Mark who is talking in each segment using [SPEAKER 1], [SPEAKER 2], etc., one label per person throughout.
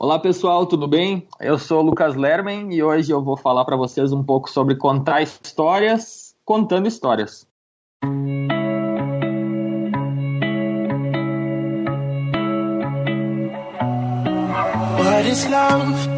[SPEAKER 1] Olá pessoal, tudo bem? Eu sou o Lucas Lerman e hoje eu vou falar para vocês um pouco sobre contar histórias contando histórias. What is love?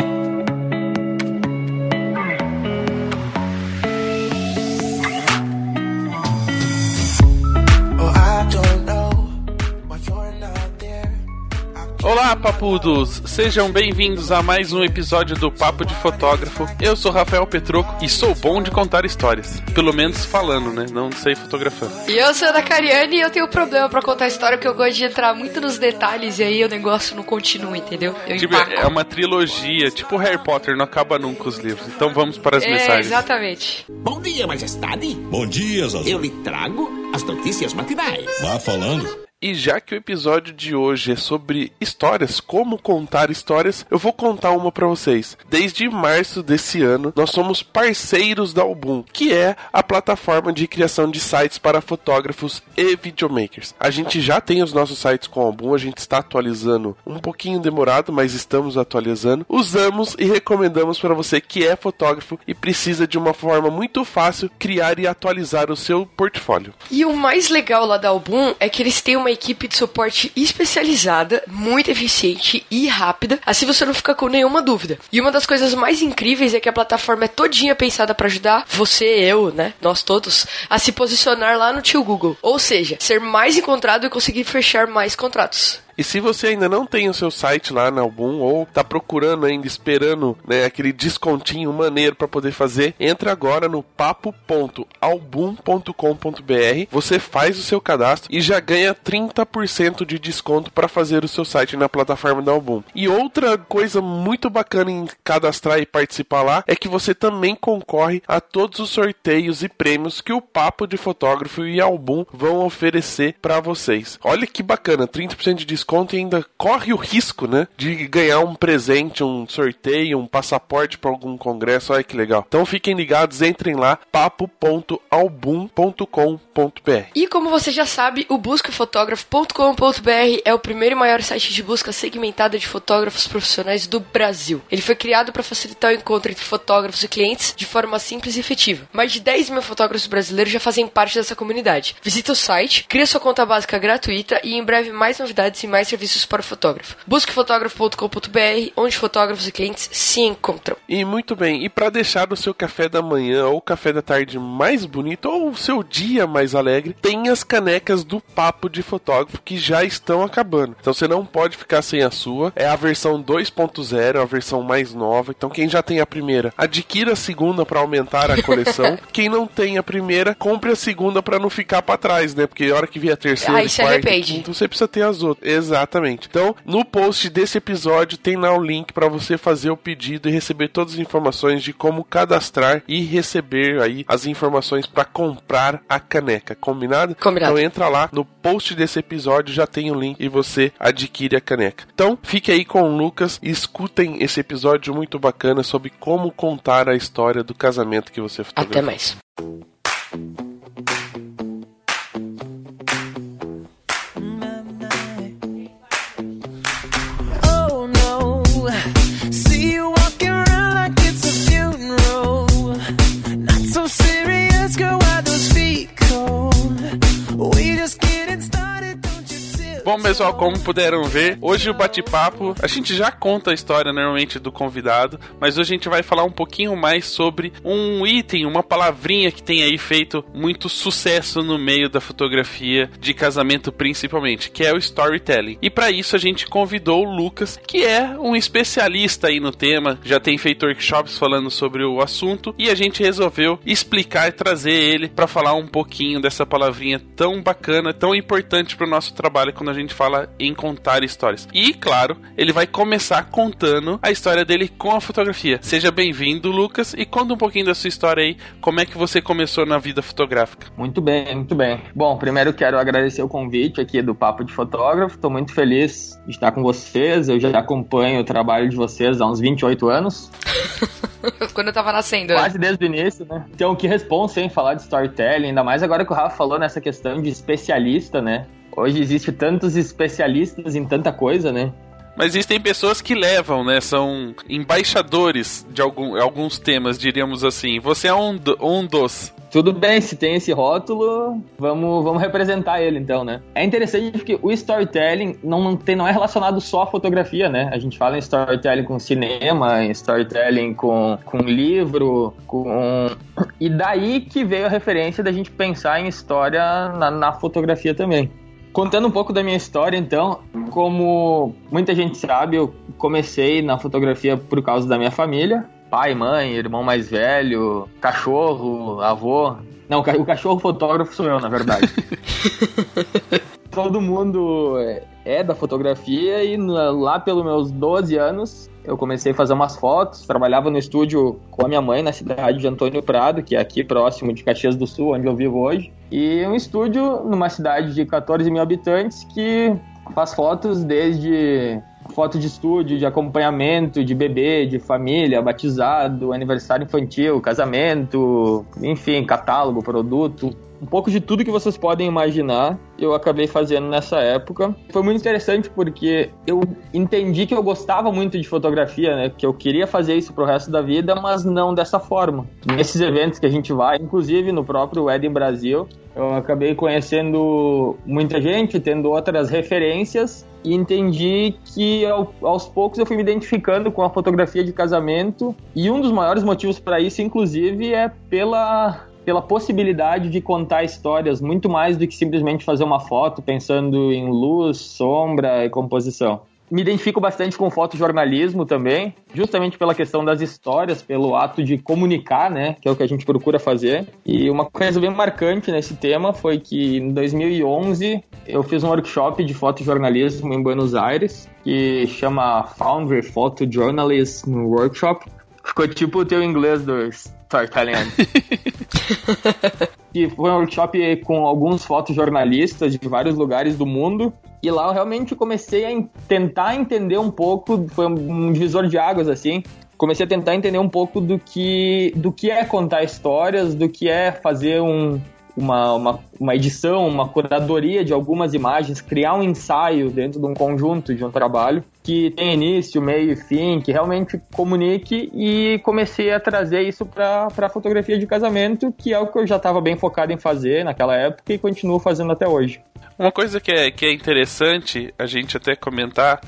[SPEAKER 2] Papudos! Sejam bem-vindos a mais um episódio do Papo de Fotógrafo. Eu sou Rafael Petroco e sou bom de contar histórias. Pelo menos falando, né? Não sei fotografando.
[SPEAKER 3] E eu sou a Ana Cariani e eu tenho um problema para contar história porque eu gosto de entrar muito nos detalhes e aí o negócio não continua, entendeu? Eu
[SPEAKER 2] tipo, é uma trilogia, tipo Harry Potter, não acaba nunca os livros. Então vamos para as
[SPEAKER 3] é,
[SPEAKER 2] mensagens.
[SPEAKER 3] Exatamente.
[SPEAKER 4] Bom dia, majestade.
[SPEAKER 5] Bom dia, Zazu.
[SPEAKER 4] Eu lhe trago as notícias matinais.
[SPEAKER 5] Vá falando.
[SPEAKER 2] E já que o episódio de hoje é sobre histórias, como contar histórias, eu vou contar uma para vocês. Desde março desse ano, nós somos parceiros da Album, que é a plataforma de criação de sites para fotógrafos e videomakers. A gente já tem os nossos sites com a Album, a gente está atualizando um pouquinho demorado, mas estamos atualizando. Usamos e recomendamos para você que é fotógrafo e precisa de uma forma muito fácil criar e atualizar o seu portfólio.
[SPEAKER 3] E o mais legal lá da Album é que eles têm uma uma equipe de suporte especializada, muito eficiente e rápida, assim você não fica com nenhuma dúvida. E uma das coisas mais incríveis é que a plataforma é todinha pensada para ajudar você, eu, né, nós todos, a se posicionar lá no tio Google. Ou seja, ser mais encontrado e conseguir fechar mais contratos.
[SPEAKER 2] E se você ainda não tem o seu site lá na Album ou tá procurando ainda, esperando né, aquele descontinho maneiro para poder fazer, entra agora no papo.album.com.br. Você faz o seu cadastro e já ganha 30% de desconto para fazer o seu site na plataforma da Album. E outra coisa muito bacana em cadastrar e participar lá é que você também concorre a todos os sorteios e prêmios que o Papo de Fotógrafo e Album vão oferecer para vocês. Olha que bacana, 30% de desconto desconto e ainda corre o risco, né, de ganhar um presente, um sorteio, um passaporte para algum congresso. Olha que legal. Então fiquem ligados, entrem lá papo.album.com.br.
[SPEAKER 3] E como você já sabe, o buscafotógrafo.com.br é o primeiro e maior site de busca segmentada de fotógrafos profissionais do Brasil. Ele foi criado para facilitar o encontro entre fotógrafos e clientes de forma simples e efetiva. Mais de 10 mil fotógrafos brasileiros já fazem parte dessa comunidade. Visita o site, cria sua conta básica gratuita e em breve mais novidades e mais serviços para o fotógrafo. Busque fotógrafo.com.br, onde fotógrafos e clientes se encontram.
[SPEAKER 2] E muito bem, e para deixar o seu café da manhã ou café da tarde mais bonito ou o seu dia mais alegre, tem as canecas do Papo de Fotógrafo que já estão acabando. Então você não pode ficar sem a sua. É a versão 2.0, a versão mais nova. Então quem já tem a primeira, adquira a segunda para aumentar a coleção. quem não tem a primeira, compre a segunda para não ficar para trás, né? Porque a hora que vier a terceira,
[SPEAKER 3] Aí se arrepende.
[SPEAKER 2] Então você precisa ter as outras. Exatamente. Então, no post desse episódio tem lá o link para você fazer o pedido e receber todas as informações de como cadastrar e receber aí as informações para comprar a caneca. Combinado?
[SPEAKER 3] Combinado.
[SPEAKER 2] Então entra lá no post desse episódio, já tem o link e você adquire a caneca. Então, fique aí com o Lucas e escutem esse episódio muito bacana sobre como contar a história do casamento que você fotografou.
[SPEAKER 3] Até mais.
[SPEAKER 2] Bom, pessoal, como puderam ver, hoje o bate-papo, a gente já conta a história normalmente do convidado, mas hoje a gente vai falar um pouquinho mais sobre um item, uma palavrinha que tem aí feito muito sucesso no meio da fotografia de casamento principalmente, que é o storytelling. E para isso a gente convidou o Lucas, que é um especialista aí no tema, já tem feito workshops falando sobre o assunto e a gente resolveu explicar e trazer ele para falar um pouquinho dessa palavrinha tão bacana, tão importante para o nosso trabalho quando a gente gente fala em contar histórias. E, claro, ele vai começar contando a história dele com a fotografia. Seja bem-vindo, Lucas, e conta um pouquinho da sua história aí, como é que você começou na vida fotográfica.
[SPEAKER 1] Muito bem, muito bem. Bom, primeiro quero agradecer o convite aqui do Papo de Fotógrafo. Estou muito feliz de estar com vocês. Eu já acompanho o trabalho de vocês há uns 28 anos.
[SPEAKER 3] Quando eu tava nascendo.
[SPEAKER 1] Quase desde o início, né? Então, que responsa, hein, falar de storytelling, ainda mais agora que o Rafa falou nessa questão de especialista, né? Hoje existe tantos especialistas em tanta coisa, né?
[SPEAKER 6] Mas existem pessoas que levam, né? São embaixadores de algum, alguns temas, diríamos assim. Você é um, do, um dos.
[SPEAKER 1] Tudo bem, se tem esse rótulo, vamos, vamos representar ele então, né? É interessante porque o storytelling não, tem, não é relacionado só à fotografia, né? A gente fala em storytelling com cinema, em storytelling com, com livro, com. E daí que veio a referência da gente pensar em história na, na fotografia também. Contando um pouco da minha história, então, como muita gente sabe, eu comecei na fotografia por causa da minha família. Pai, mãe, irmão mais velho, cachorro, avô. Não, o cachorro fotógrafo sou eu, na verdade. Todo mundo é, é da fotografia e lá pelos meus 12 anos eu comecei a fazer umas fotos, trabalhava no estúdio com a minha mãe na cidade de Antônio Prado, que é aqui próximo de Caxias do Sul, onde eu vivo hoje. E um estúdio numa cidade de 14 mil habitantes que faz fotos desde foto de estúdio, de acompanhamento, de bebê, de família, batizado, aniversário infantil, casamento, enfim, catálogo, produto, um pouco de tudo que vocês podem imaginar, eu acabei fazendo nessa época. Foi muito interessante porque eu entendi que eu gostava muito de fotografia, né? Que eu queria fazer isso pro resto da vida, mas não dessa forma. Nesses eventos que a gente vai, inclusive no próprio Eden Brasil, eu acabei conhecendo muita gente, tendo outras referências e entendi que aos poucos eu fui me identificando com a fotografia de casamento e um dos maiores motivos para isso, inclusive, é pela pela possibilidade de contar histórias muito mais do que simplesmente fazer uma foto pensando em luz, sombra e composição. Me identifico bastante com fotojornalismo também, justamente pela questão das histórias, pelo ato de comunicar, né, que é o que a gente procura fazer. E uma coisa bem marcante nesse tema foi que em 2011 eu fiz um workshop de fotojornalismo em Buenos Aires, que chama Foundry Photojournalism Workshop. Ficou tipo o teu inglês do Storytelling. que foi um workshop com alguns fotojornalistas de vários lugares do mundo. E lá eu realmente comecei a tentar entender um pouco, foi um divisor de águas assim. Comecei a tentar entender um pouco do que, do que é contar histórias, do que é fazer um, uma, uma, uma edição, uma curadoria de algumas imagens, criar um ensaio dentro de um conjunto de um trabalho que tem início, meio e fim, que realmente comunique e comecei a trazer isso para a fotografia de casamento, que é o que eu já estava bem focado em fazer naquela época e continuo fazendo até hoje.
[SPEAKER 6] Uma coisa que é, que é interessante a gente até comentar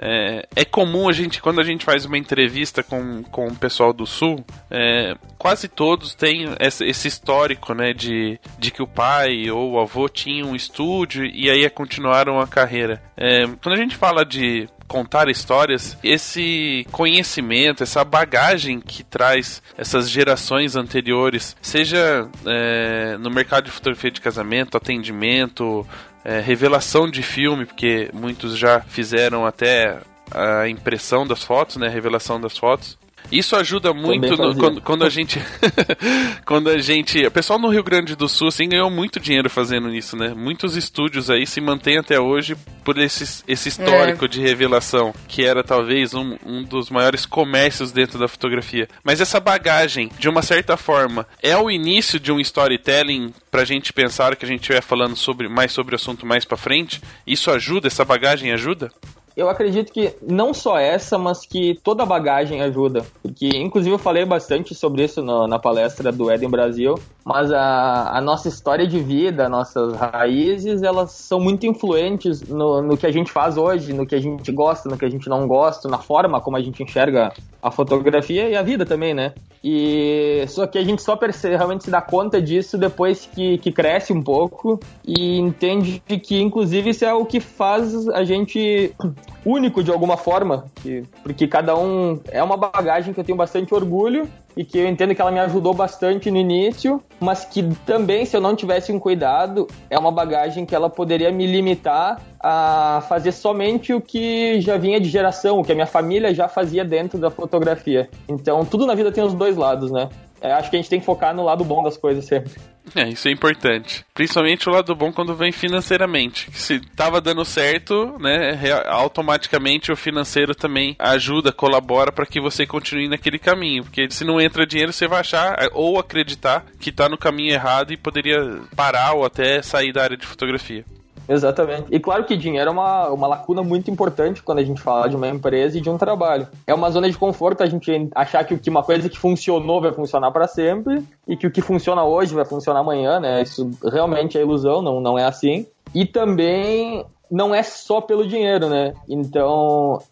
[SPEAKER 6] é, é, comum a gente, quando a gente faz uma entrevista com, com o pessoal do Sul, é, quase todos têm esse, histórico, né, de, de que o pai ou o avô tinha um estúdio e aí continuaram a carreira. É, quando a gente fala de contar histórias, esse conhecimento, essa bagagem que traz essas gerações anteriores, seja é, no mercado de fotografia de casamento, atendimento, é, revelação de filme, porque muitos já fizeram até a impressão das fotos, né, a revelação das fotos. Isso ajuda muito no, quando, quando, a gente. quando a gente. O pessoal no Rio Grande do Sul, assim, ganhou muito dinheiro fazendo isso, né? Muitos estúdios aí se mantêm até hoje por esse, esse histórico é. de revelação, que era talvez um, um dos maiores comércios dentro da fotografia. Mas essa bagagem, de uma certa forma, é o início de um storytelling pra gente pensar que a gente estiver falando sobre, mais sobre o assunto mais pra frente. Isso ajuda? Essa bagagem ajuda?
[SPEAKER 1] Eu acredito que não só essa, mas que toda a bagagem ajuda. Porque, inclusive, eu falei bastante sobre isso no, na palestra do Eden Brasil, mas a, a, nossa história de vida, nossas raízes, elas são muito influentes no, no que a gente faz hoje, no que a gente gosta, no que a gente não gosta, na forma como a gente enxerga a fotografia e a vida também, né? E só que a gente só percebe, realmente se dá conta disso depois que, que cresce um pouco e entende que, inclusive, isso é o que faz a gente único de alguma forma, que, porque cada um é uma bagagem que eu tenho bastante orgulho e que eu entendo que ela me ajudou bastante no início, mas que também, se eu não tivesse um cuidado, é uma bagagem que ela poderia me limitar a fazer somente o que já vinha de geração, o que a minha família já fazia dentro da fotografia. Então, tudo na vida tem os dois lados, né? É, acho que a gente tem que focar no lado bom das coisas sempre.
[SPEAKER 6] É, isso é importante. Principalmente o lado bom quando vem financeiramente. Se tava dando certo, né, automaticamente o financeiro também ajuda, colabora para que você continue naquele caminho. Porque se não entra dinheiro, você vai achar ou acreditar que tá no caminho errado e poderia parar ou até sair da área de fotografia.
[SPEAKER 1] Exatamente. E claro que dinheiro é uma, uma lacuna muito importante quando a gente fala de uma empresa e de um trabalho. É uma zona de conforto a gente achar que, uma coisa que funcionou vai funcionar para sempre e que o que funciona hoje vai funcionar amanhã, né? Isso realmente é ilusão, não, não é assim. E também não é só pelo dinheiro, né? Então,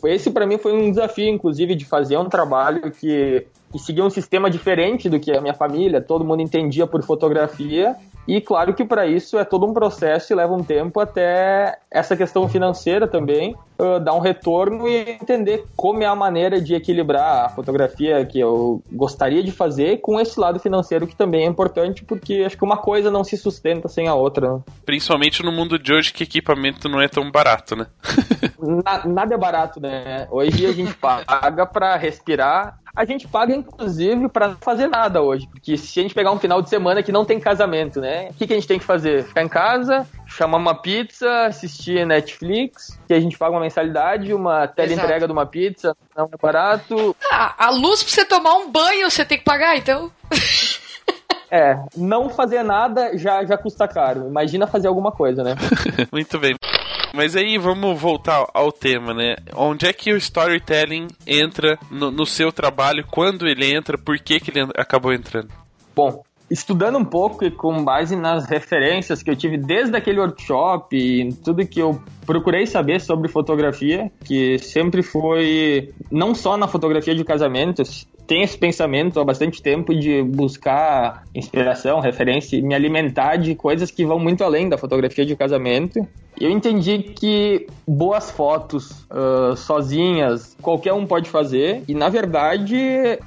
[SPEAKER 1] foi esse para mim foi um desafio, inclusive, de fazer um trabalho que, que seguia um sistema diferente do que a minha família, todo mundo entendia por fotografia, e claro que para isso é todo um processo e leva um tempo até essa questão financeira também uh, dar um retorno e entender como é a maneira de equilibrar a fotografia que eu gostaria de fazer com esse lado financeiro que também é importante, porque acho que uma coisa não se sustenta sem a outra. Né?
[SPEAKER 6] Principalmente no mundo de hoje que equipamento não é tão barato, né?
[SPEAKER 1] Na, nada é barato, né? Hoje a gente paga para respirar a gente paga, inclusive, para fazer nada hoje. Porque se a gente pegar um final de semana que não tem casamento, né? O que, que a gente tem que fazer? Ficar em casa, chamar uma pizza, assistir Netflix, que a gente paga uma mensalidade, uma entrega de uma pizza, não é barato.
[SPEAKER 3] Ah, a luz pra você tomar um banho você tem que pagar, então.
[SPEAKER 1] É, não fazer nada já, já custa caro. Imagina fazer alguma coisa, né?
[SPEAKER 6] Muito bem. Mas aí vamos voltar ao tema, né? Onde é que o storytelling entra no, no seu trabalho? Quando ele entra? Por que, que ele acabou entrando?
[SPEAKER 1] Bom, estudando um pouco e com base nas referências que eu tive desde aquele workshop e tudo que eu procurei saber sobre fotografia, que sempre foi não só na fotografia de casamentos, tem esse pensamento há bastante tempo de buscar inspiração, referência me alimentar de coisas que vão muito além da fotografia de casamento. Eu entendi que boas fotos uh, sozinhas qualquer um pode fazer e na verdade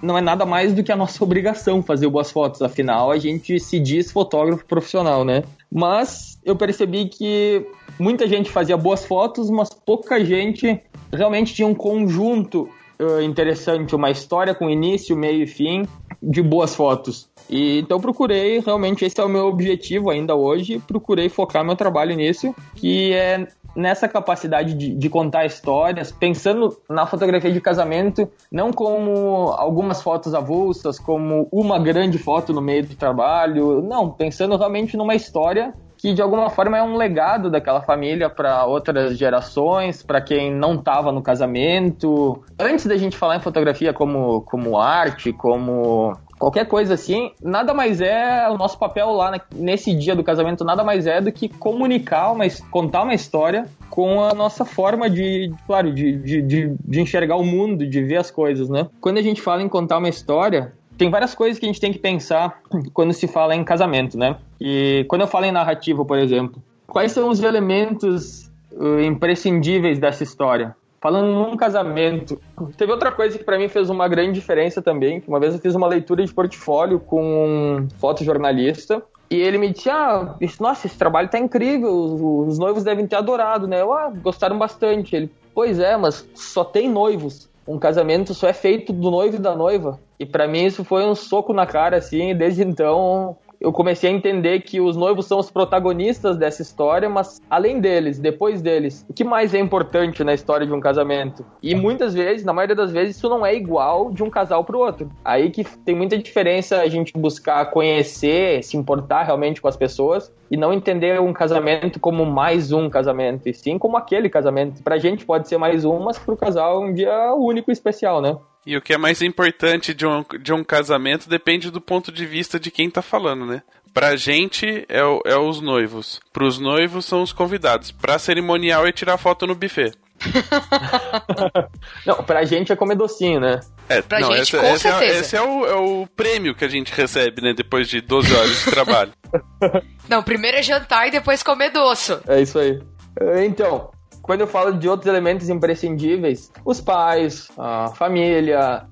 [SPEAKER 1] não é nada mais do que a nossa obrigação fazer boas fotos. Afinal, a gente se diz fotógrafo profissional, né? Mas eu percebi que muita gente fazia boas fotos, mas pouca gente realmente tinha um conjunto uh, interessante, uma história com início, meio e fim de boas fotos. E então procurei, realmente esse é o meu objetivo ainda hoje, procurei focar meu trabalho nisso, que é nessa capacidade de, de, contar histórias, pensando na fotografia de casamento, não como algumas fotos avulsas, como uma grande foto no meio do trabalho, não, pensando realmente numa história que de alguma forma é um legado daquela família para outras gerações, para quem não estava no casamento. Antes da gente falar em fotografia como, como arte, como qualquer coisa assim, nada mais é o nosso papel lá nesse dia do casamento, nada mais é do que comunicar, uma, contar uma história com a nossa forma de, claro, de, de, de, de enxergar o mundo, de ver as coisas, né? Quando a gente fala em contar uma história, tem várias coisas que a gente tem que pensar quando se fala em casamento, né? E quando eu falo em narrativa, por exemplo, quais são os elementos uh, imprescindíveis dessa história? Falando num casamento, teve outra coisa que para mim fez uma grande diferença também. Uma vez eu fiz uma leitura de portfólio com um fotojornalista e ele me disse: Ah, nossa, esse trabalho tá incrível, os, os noivos devem ter adorado, né? Eu, ah, gostaram bastante. Ele, pois é, mas só tem noivos um casamento só é feito do noivo e da noiva. E para mim isso foi um soco na cara, assim, e desde então eu comecei a entender que os noivos são os protagonistas dessa história, mas além deles, depois deles, o que mais é importante na história de um casamento? E muitas vezes, na maioria das vezes, isso não é igual de um casal pro outro. Aí que tem muita diferença a gente buscar conhecer, se importar realmente com as pessoas e não entender um casamento como mais um casamento, e sim como aquele casamento. Pra gente pode ser mais um, mas pro casal é um dia único e especial, né?
[SPEAKER 6] E o que é mais importante de um, de um casamento depende do ponto de vista de quem tá falando, né? Pra gente é, o, é os noivos. Pros noivos são os convidados. Pra cerimonial é tirar foto no buffet.
[SPEAKER 1] não, pra gente é comer docinho, né?
[SPEAKER 6] É, pra não, gente, esse, com esse, é, esse é, o, é o prêmio que a gente recebe, né? Depois de 12 horas de trabalho.
[SPEAKER 3] não, primeiro é jantar e depois comer doce.
[SPEAKER 1] É isso aí. Então, quando eu falo de outros elementos imprescindíveis, os pais, a família,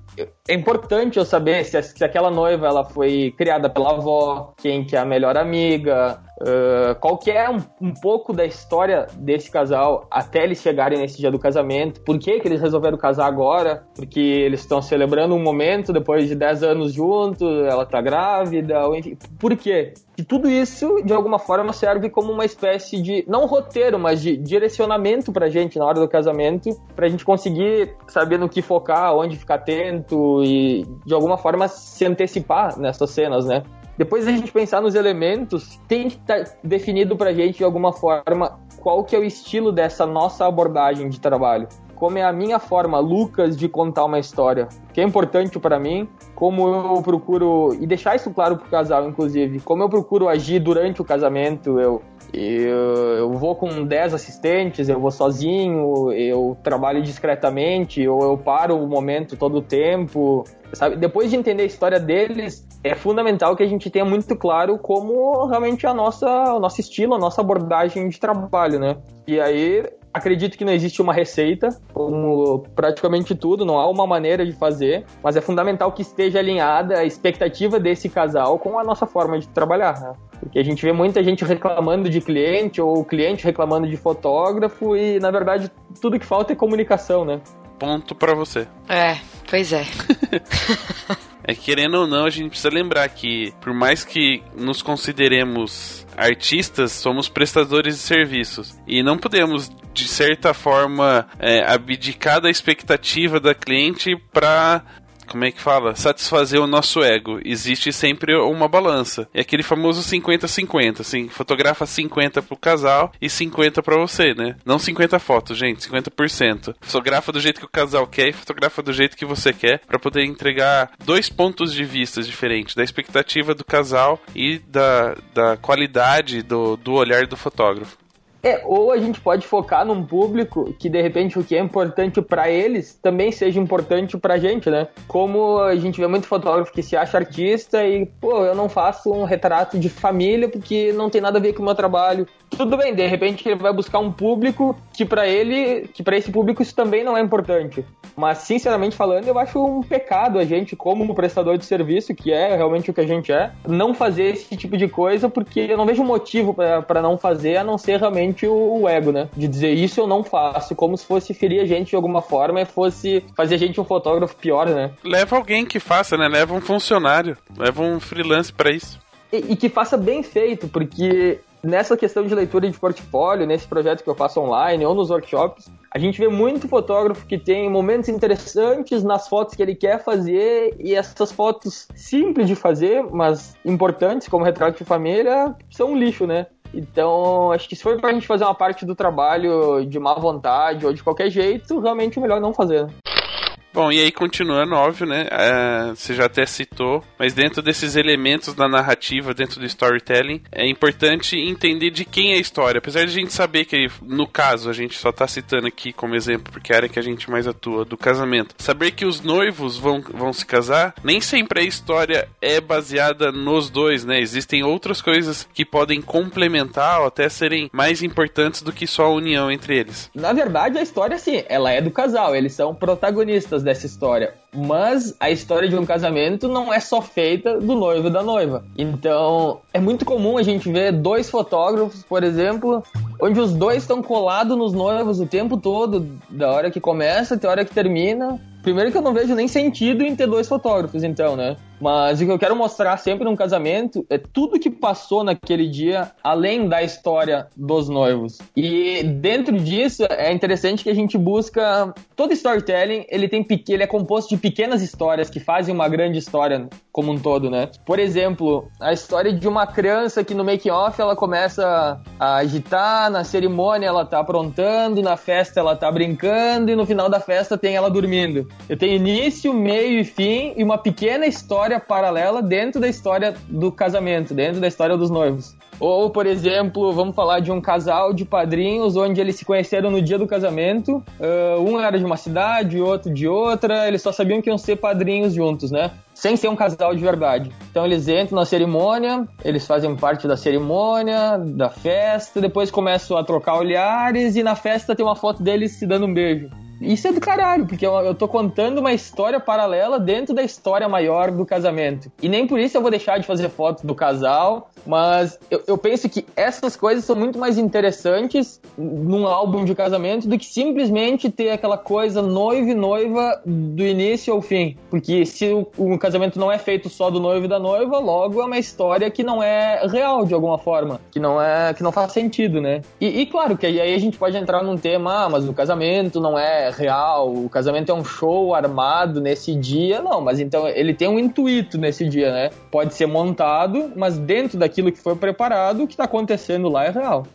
[SPEAKER 1] é importante eu saber se, se, aquela noiva ela foi criada pela avó, quem que é a melhor amiga, uh, qual que é um, um, pouco da história desse casal até eles chegarem nesse dia do casamento, por que, que eles resolveram casar agora, porque eles estão celebrando um momento depois de 10 anos juntos, ela tá grávida, enfim, por quê? E tudo isso, de alguma forma, serve como uma espécie de, não roteiro, mas de direcionamento pra gente na hora do casamento, pra gente conseguir saber no que focar, onde ficar atento e, de alguma forma, se antecipar nessas cenas, né? Depois da gente pensar nos elementos, tem que estar tá definido pra gente de alguma forma qual que é o estilo dessa nossa abordagem de trabalho. Como é a minha forma, Lucas, de contar uma história, que é importante para mim, como eu procuro, e deixar isso claro pro casal, inclusive, como eu procuro agir durante o casamento, eu eu, eu vou com 10 assistentes, eu vou sozinho, eu trabalho discretamente, ou eu paro o momento todo o tempo, sabe? Depois de entender a história deles, é fundamental que a gente tenha muito claro como realmente a nossa, o nosso estilo, a nossa abordagem de trabalho, né? E aí acredito que não existe uma receita, como praticamente tudo, não há uma maneira de fazer, mas é fundamental que esteja alinhada a expectativa desse casal com a nossa forma de trabalhar. Né? Porque a gente vê muita gente reclamando de cliente ou cliente reclamando de fotógrafo e, na verdade, tudo que falta é comunicação, né?
[SPEAKER 6] Ponto para você.
[SPEAKER 3] É, pois é.
[SPEAKER 6] é querendo ou não, a gente precisa lembrar que, por mais que nos consideremos artistas, somos prestadores de serviços. E não podemos, de certa forma, é, abdicar da expectativa da cliente para como é que fala? Satisfazer o nosso ego. Existe sempre uma balança. É aquele famoso 50-50, assim, fotografa 50 pro casal e 50 para você, né? Não 50 fotos, gente, 50%. Fotografa do jeito que o casal quer e fotografa do jeito que você quer para poder entregar dois pontos de vista diferentes, da expectativa do casal e da, da qualidade do, do olhar do fotógrafo.
[SPEAKER 1] É, ou a gente pode focar num público que de repente o que é importante para eles também seja importante pra gente, né? Como a gente vê muito fotógrafo que se acha artista e, pô, eu não faço um retrato de família porque não tem nada a ver com o meu trabalho. Tudo bem, de repente ele vai buscar um público que para ele, que para esse público isso também não é importante. Mas sinceramente falando, eu acho um pecado a gente como um prestador de serviço, que é realmente o que a gente é, não fazer esse tipo de coisa porque eu não vejo motivo para não fazer a não ser realmente o, o, ego, né? De dizer isso eu não faço, como se fosse ferir a gente de alguma forma e fosse fazer a gente um fotógrafo pior, né?
[SPEAKER 6] Leva alguém que faça, né? Leva um funcionário, leva um freelance para isso.
[SPEAKER 1] E, e que faça bem feito, porque nessa questão de leitura de portfólio, nesse projeto que eu faço online ou nos workshops, a gente vê muito fotógrafo que tem momentos interessantes nas fotos que ele quer fazer e essas fotos simples de fazer, mas importantes, como retrato de família, são um lixo, né? Então, acho que se for pra gente fazer uma parte do trabalho de má vontade ou de qualquer jeito, realmente é melhor não fazer.
[SPEAKER 6] Bom, e aí continuando, óbvio, né? É, você já até citou, mas dentro desses elementos da narrativa, dentro do storytelling, é importante entender de quem é a história. Apesar de a gente saber que, no caso, a gente só tá citando aqui como exemplo, porque é a área que a gente mais atua, do casamento. Saber que os noivos vão, vão se casar, nem sempre a história é baseada nos dois, né? Existem outras coisas que podem complementar ou até serem mais importantes do que só a união entre eles.
[SPEAKER 1] Na verdade, a história, sim, ela é do casal, eles são protagonistas dessa história. Mas a história de um casamento não é só feita do noivo e da noiva. Então, é muito comum a gente ver dois fotógrafos, por exemplo, onde os dois estão colados nos noivos o tempo todo, da hora que começa até a hora que termina. Primeiro que eu não vejo nem sentido em ter dois fotógrafos, então, né? Mas o que eu quero mostrar sempre num casamento é tudo que passou naquele dia, além da história dos noivos. E dentro disso, é interessante que a gente busca. Todo storytelling, ele, tem, ele é composto de pequenas histórias que fazem uma grande história como um todo, né? Por exemplo, a história de uma criança que no make-off ela começa a agitar, na cerimônia ela tá aprontando, na festa ela tá brincando e no final da festa tem ela dormindo. Eu tenho início, meio e fim e uma pequena história paralela dentro da história do casamento, dentro da história dos noivos. Ou, por exemplo, vamos falar de um casal de padrinhos onde eles se conheceram no dia do casamento. Uh, um era de uma cidade, outro de outra. Eles só sabiam que iam ser padrinhos juntos, né? Sem ser um casal de verdade. Então eles entram na cerimônia, eles fazem parte da cerimônia, da festa, depois começam a trocar olhares e na festa tem uma foto deles se dando um beijo. Isso é do caralho, porque eu, eu tô contando uma história paralela dentro da história maior do casamento. E nem por isso eu vou deixar de fazer fotos do casal, mas eu, eu penso que essas coisas são muito mais interessantes num álbum de casamento do que simplesmente ter aquela coisa noivo e noiva do início ao fim. Porque se o, o casamento não é feito só do noivo e da noiva, logo é uma história que não é real de alguma forma, que não é que não faz sentido, né? E, e claro que aí a gente pode entrar num tema, ah, mas o casamento não é é real, o casamento é um show armado nesse dia, não, mas então ele tem um intuito nesse dia, né? Pode ser montado, mas dentro daquilo que foi preparado, o que tá acontecendo lá é real.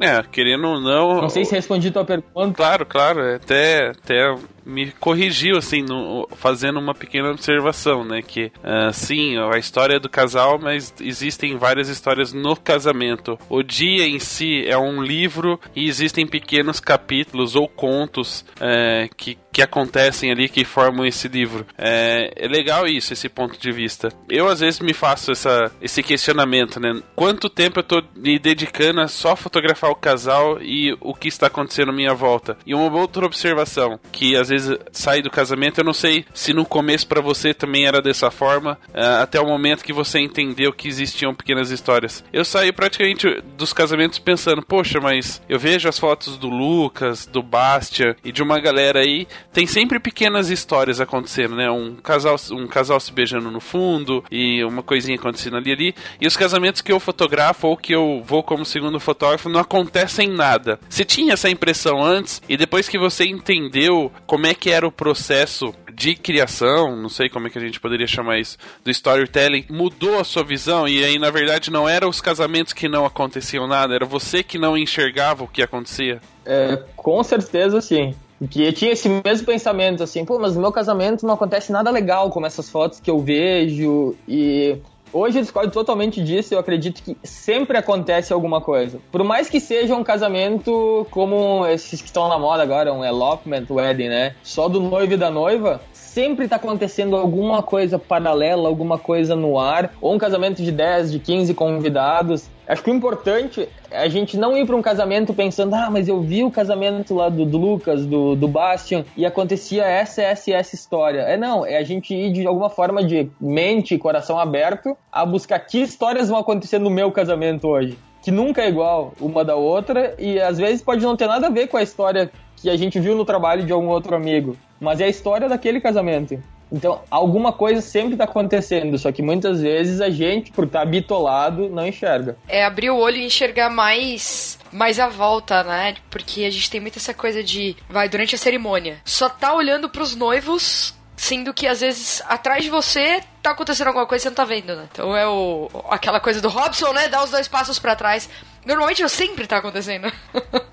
[SPEAKER 6] É, querendo ou não.
[SPEAKER 1] Não sei se respondi tua pergunta.
[SPEAKER 6] Claro, claro. é Até, até me corrigiu, assim, no, fazendo uma pequena observação, né? Que, uh, sim, a história é do casal, mas existem várias histórias no casamento. O dia em si é um livro e existem pequenos capítulos ou contos uh, que, que acontecem ali que formam esse livro. É, é legal isso, esse ponto de vista. Eu, às vezes, me faço essa, esse questionamento, né? Quanto tempo eu tô me dedicando a só fotografar o casal e o que está acontecendo à minha volta? E uma outra observação, que às vezes sai do casamento. Eu não sei se no começo para você também era dessa forma, uh, até o momento que você entendeu que existiam pequenas histórias. Eu saí praticamente dos casamentos pensando, poxa, mas eu vejo as fotos do Lucas, do Bastian e de uma galera aí, tem sempre pequenas histórias acontecendo, né? Um casal, um casal se beijando no fundo e uma coisinha acontecendo ali ali. E os casamentos que eu fotografo ou que eu vou como segundo fotógrafo não acontecem nada. Você tinha essa impressão antes e depois que você entendeu como é que era o processo de criação, não sei como é que a gente poderia chamar isso, do storytelling, mudou a sua visão e aí na verdade não eram os casamentos que não aconteciam nada, era você que não enxergava o que acontecia?
[SPEAKER 1] É, com certeza sim. Que eu tinha esse mesmo pensamento, assim, pô, mas no meu casamento não acontece nada legal como essas fotos que eu vejo e Hoje eu discordo totalmente disso, eu acredito que sempre acontece alguma coisa. Por mais que seja um casamento como esses que estão na moda agora, um elopement wedding, né? Só do noivo e da noiva, sempre tá acontecendo alguma coisa paralela, alguma coisa no ar, ou um casamento de 10, de 15 convidados. Acho que o importante é a gente não ir para um casamento pensando, ah, mas eu vi o casamento lá do, do Lucas, do, do Bastian, e acontecia essa, essa essa história. É não, é a gente ir de alguma forma de mente e coração aberto a buscar que histórias vão acontecer no meu casamento hoje. Que nunca é igual uma da outra, e às vezes pode não ter nada a ver com a história que a gente viu no trabalho de algum outro amigo, mas é a história daquele casamento. Então, alguma coisa sempre está acontecendo, só que muitas vezes a gente, por estar tá bitolado, não enxerga.
[SPEAKER 3] É abrir o olho e enxergar mais mais a volta, né? Porque a gente tem muito essa coisa de, vai, durante a cerimônia, só tá olhando pros noivos Sendo que às vezes atrás de você tá acontecendo alguma coisa e você não tá vendo, né? Então é o aquela coisa do Robson, né? Dar os dois passos para trás. Normalmente sempre tá acontecendo.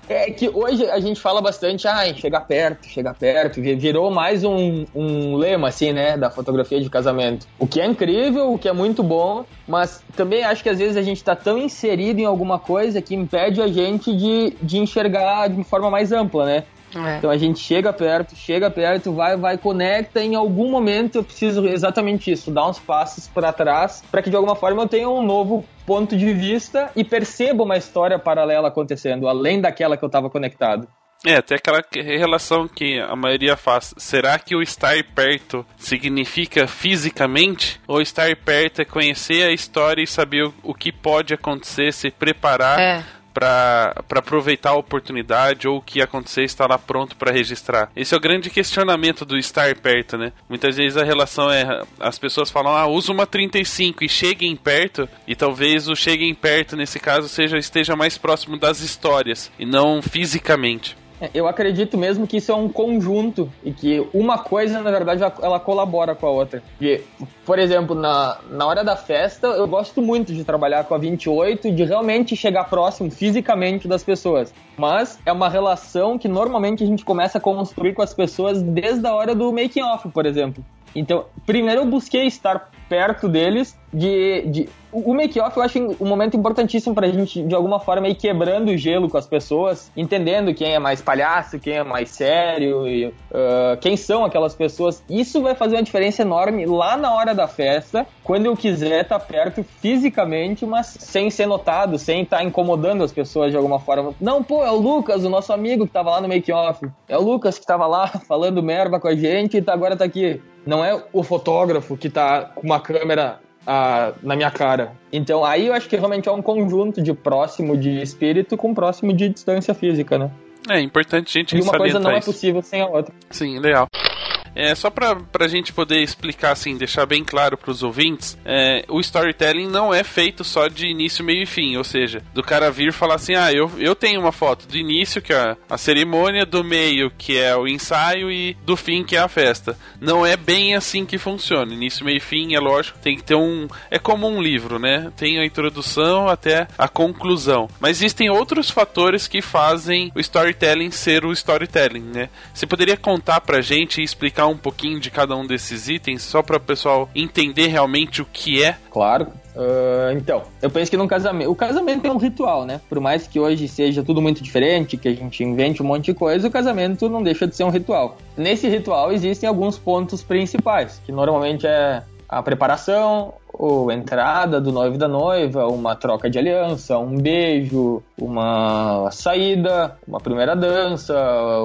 [SPEAKER 1] é que hoje a gente fala bastante, ah, chegar perto, chegar perto. Virou mais um, um lema, assim, né? Da fotografia de casamento. O que é incrível, o que é muito bom, mas também acho que às vezes a gente tá tão inserido em alguma coisa que impede a gente de, de enxergar de forma mais ampla, né? É. Então a gente chega perto, chega perto, vai, vai, conecta. Em algum momento eu preciso exatamente isso, dar uns passos para trás, para que de alguma forma eu tenha um novo ponto de vista e perceba uma história paralela acontecendo, além daquela que eu estava conectado.
[SPEAKER 6] É, até aquela relação que a maioria faz. Será que o estar perto significa fisicamente? Ou estar perto é conhecer a história e saber o, que pode acontecer, se preparar é para aproveitar a oportunidade ou o que acontecer está lá pronto para registrar. Esse é o grande questionamento do estar perto, né? Muitas vezes a relação é as pessoas falam: "Ah, usa uma 35 e cheguem perto", e talvez o cheguem perto nesse caso seja esteja mais próximo das histórias e não fisicamente.
[SPEAKER 1] É, eu acredito mesmo que isso é um conjunto e que uma coisa, na verdade, ela colabora com a outra. Por exemplo, na, na hora da festa, eu gosto muito de trabalhar com a 28, de realmente chegar próximo fisicamente das pessoas. Mas é uma relação que normalmente a gente começa a construir com as pessoas desde a hora do making off, por exemplo. Então, primeiro eu busquei estar perto deles de, de o make-off eu acho um momento importantíssimo pra gente, de alguma forma, ir quebrando o gelo com as pessoas, entendendo quem é mais palhaço, quem é mais sério, e, uh, quem são aquelas pessoas. Isso vai fazer uma diferença enorme lá na hora da festa, quando eu quiser estar tá perto fisicamente, mas sem ser notado, sem estar tá incomodando as pessoas de alguma forma. Não, pô, é o Lucas, o nosso amigo que tava lá no make-off. É o Lucas que tava lá falando merda com a gente e tá, agora tá aqui. Não é o fotógrafo que tá com uma câmera a, na minha cara. Então aí eu acho que realmente é um conjunto de próximo de espírito com próximo de distância física, né?
[SPEAKER 6] É importante a gente
[SPEAKER 1] E uma coisa não é isso. é possível sem a outra.
[SPEAKER 6] Sim, legal. É, só pra, pra gente poder explicar, assim, deixar bem claro pros ouvintes, é, o storytelling não é feito só de início, meio e fim, ou seja, do cara vir falar assim, ah, eu, eu tenho uma foto do início, que é a cerimônia, do meio, que é o ensaio, e do fim, que é a festa. Não é bem assim que funciona. Início, meio e fim, é lógico, tem que ter um... É como um livro, né? Tem a introdução até a conclusão. Mas existem outros fatores que fazem o storytelling ser o storytelling, né? Você poderia contar pra gente e explicar um pouquinho de cada um desses itens, só para o pessoal entender realmente o que é?
[SPEAKER 1] Claro. Uh, então, eu penso que no casamento. O casamento é um ritual, né? Por mais que hoje seja tudo muito diferente, que a gente invente um monte de coisa, o casamento não deixa de ser um ritual. Nesse ritual existem alguns pontos principais, que normalmente é a preparação, ou entrada do noivo e da noiva, uma troca de aliança, um beijo, uma saída, uma primeira dança,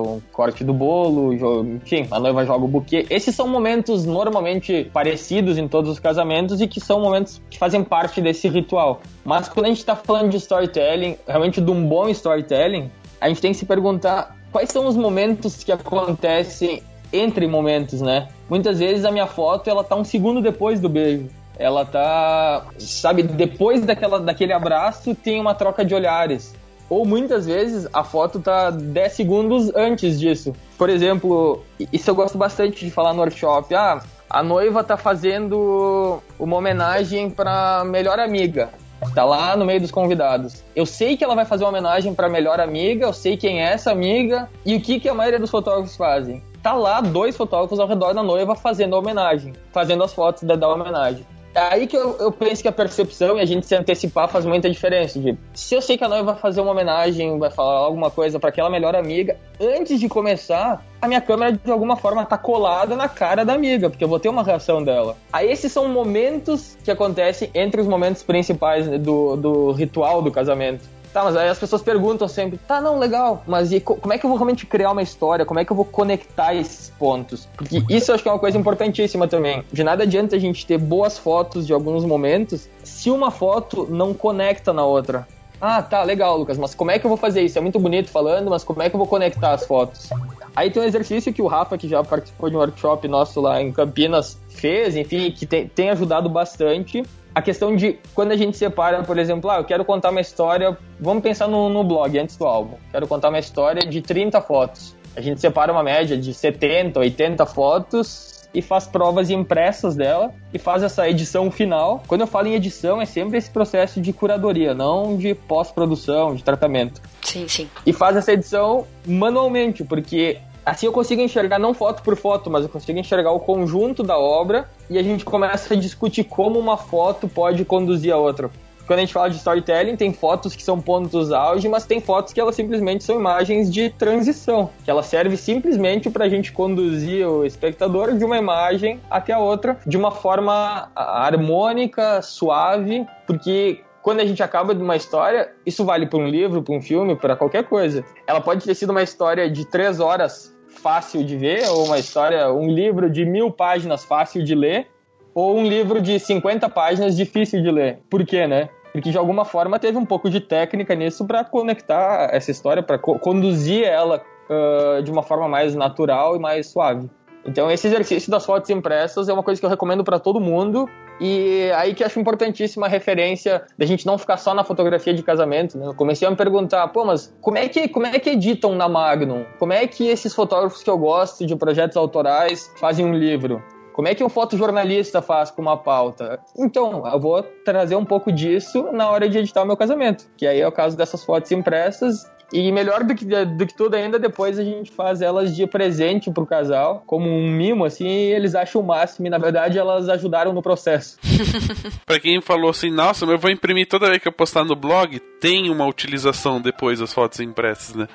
[SPEAKER 1] um corte do bolo, enfim, a noiva joga o buquê. Esses são momentos normalmente parecidos em todos os casamentos e que são momentos que fazem parte desse ritual. Mas quando a gente está falando de storytelling, realmente de um bom storytelling, a gente tem que se perguntar quais são os momentos que acontecem entre momentos, né? Muitas vezes a minha foto ela tá um segundo depois do beijo. Ela tá, sabe, depois daquela, daquele abraço tem uma troca de olhares. Ou muitas vezes a foto tá 10 segundos antes disso. Por exemplo, isso eu gosto bastante de falar no workshop. Ah, a noiva tá fazendo uma homenagem para melhor amiga. Tá lá no meio dos convidados. Eu sei que ela vai fazer uma homenagem para melhor amiga, eu sei quem é essa amiga e o que que a maioria dos fotógrafos fazem tá lá dois fotógrafos ao redor da noiva fazendo a homenagem, fazendo as fotos da, da homenagem. É aí que eu, eu, penso que a percepção e a gente se antecipar faz muita diferença. De, se eu sei que a noiva vai fazer uma homenagem, vai falar alguma coisa para aquela melhor amiga, antes de começar, a minha câmera de alguma forma tá colada na cara da amiga, porque eu vou ter uma reação dela. Aí esses são momentos que acontecem entre os momentos principais do, do ritual do casamento. Tá, mas aí as pessoas perguntam sempre, tá, não, legal, mas e como é que eu vou realmente criar uma história? Como é que eu vou conectar esses pontos? Porque isso eu acho que é uma coisa importantíssima também. De nada adianta a gente ter boas fotos de alguns momentos se uma foto não conecta na outra. Ah, tá, legal, Lucas, mas como é que eu vou fazer isso? É muito bonito falando, mas como é que eu vou conectar as fotos? Aí tem um exercício que o Rafa, que já participou de um workshop nosso lá em Campinas, fez, enfim, que tem, tem ajudado bastante, a questão de quando a gente separa, por exemplo, ah, eu quero contar uma história, vamos pensar no, no blog antes do álbum. Quero contar uma história de 30 fotos. A gente separa uma média de 70, 80 fotos e faz provas impressas dela e faz essa edição final. Quando eu falo em edição, é sempre esse processo de curadoria, não de pós-produção, de tratamento.
[SPEAKER 3] Sim, sim.
[SPEAKER 1] E faz essa edição manualmente, porque Assim eu consigo enxergar não foto por foto, mas eu consigo enxergar o conjunto da obra e a gente começa a discutir como uma foto pode conduzir a outra. Quando a gente fala de storytelling, tem fotos que são pontos auge, mas tem fotos que elas simplesmente são imagens de transição, que ela serve simplesmente para a gente conduzir o espectador de uma imagem até a outra de uma forma harmônica, suave, porque quando a gente acaba de uma história, isso vale para um livro, para um filme, para qualquer coisa. Ela pode ter sido uma história de três horas fácil de ver, ou uma história, um livro de mil páginas fácil de ler, ou um livro de 50 páginas difícil de ler. Por quê, né? Porque de alguma forma teve um pouco de técnica nisso para conectar essa história, para co conduzir ela uh, de uma forma mais natural e mais suave. Então, esse exercício das fotos impressas é uma coisa que eu recomendo para todo mundo. E aí que acho importantíssima a referência da gente não ficar só na fotografia de casamento. Né? Eu comecei a me perguntar, pô, mas como é, que, como é que editam na Magnum? Como é que esses fotógrafos que eu gosto de projetos autorais fazem um livro? Como é que um fotojornalista faz com uma pauta? Então, eu vou trazer um pouco disso na hora de editar o meu casamento, que aí é o caso dessas fotos impressas e melhor do que, do que tudo ainda, depois a gente faz elas de presente pro casal, como um mimo, assim, e eles acham o máximo. E na verdade elas ajudaram no processo.
[SPEAKER 6] pra quem falou assim, nossa, mas eu vou imprimir toda vez que eu postar no blog, tem uma utilização depois das fotos impressas, né?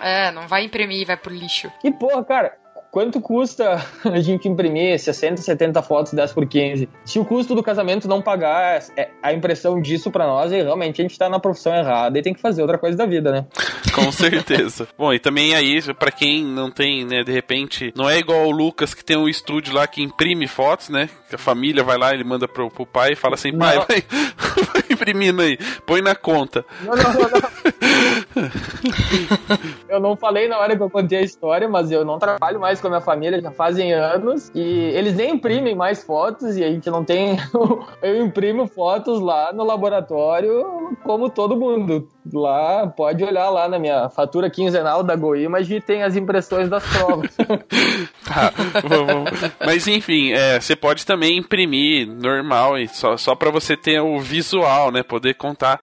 [SPEAKER 5] É, não vai imprimir vai pro lixo.
[SPEAKER 1] E porra, cara, quanto custa a gente imprimir 60, 70 fotos 10 por 15? Se o custo do casamento não pagar é, a impressão disso para nós, realmente a gente tá na profissão errada e tem que fazer outra coisa da vida, né?
[SPEAKER 6] Com certeza. Bom, e também aí, para quem não tem, né, de repente, não é igual o Lucas que tem um estúdio lá que imprime fotos, né? Que a família vai lá, ele manda pro, pro pai e fala assim, pai, vai, vai imprimindo aí, põe na conta. Não, não, não,
[SPEAKER 1] não. eu não falei na hora que eu contei a história, mas eu não trabalho mais mais com a minha família, já fazem anos, e eles nem imprimem mais fotos, e a gente não tem. Eu imprimo fotos lá no laboratório, como todo mundo. Lá, pode olhar lá na minha fatura quinzenal da GoImage, tem as impressões das provas.
[SPEAKER 6] Tá, vamos- mas enfim, é, você pode também imprimir normal, e só, só para você ter o visual, né? Poder contar.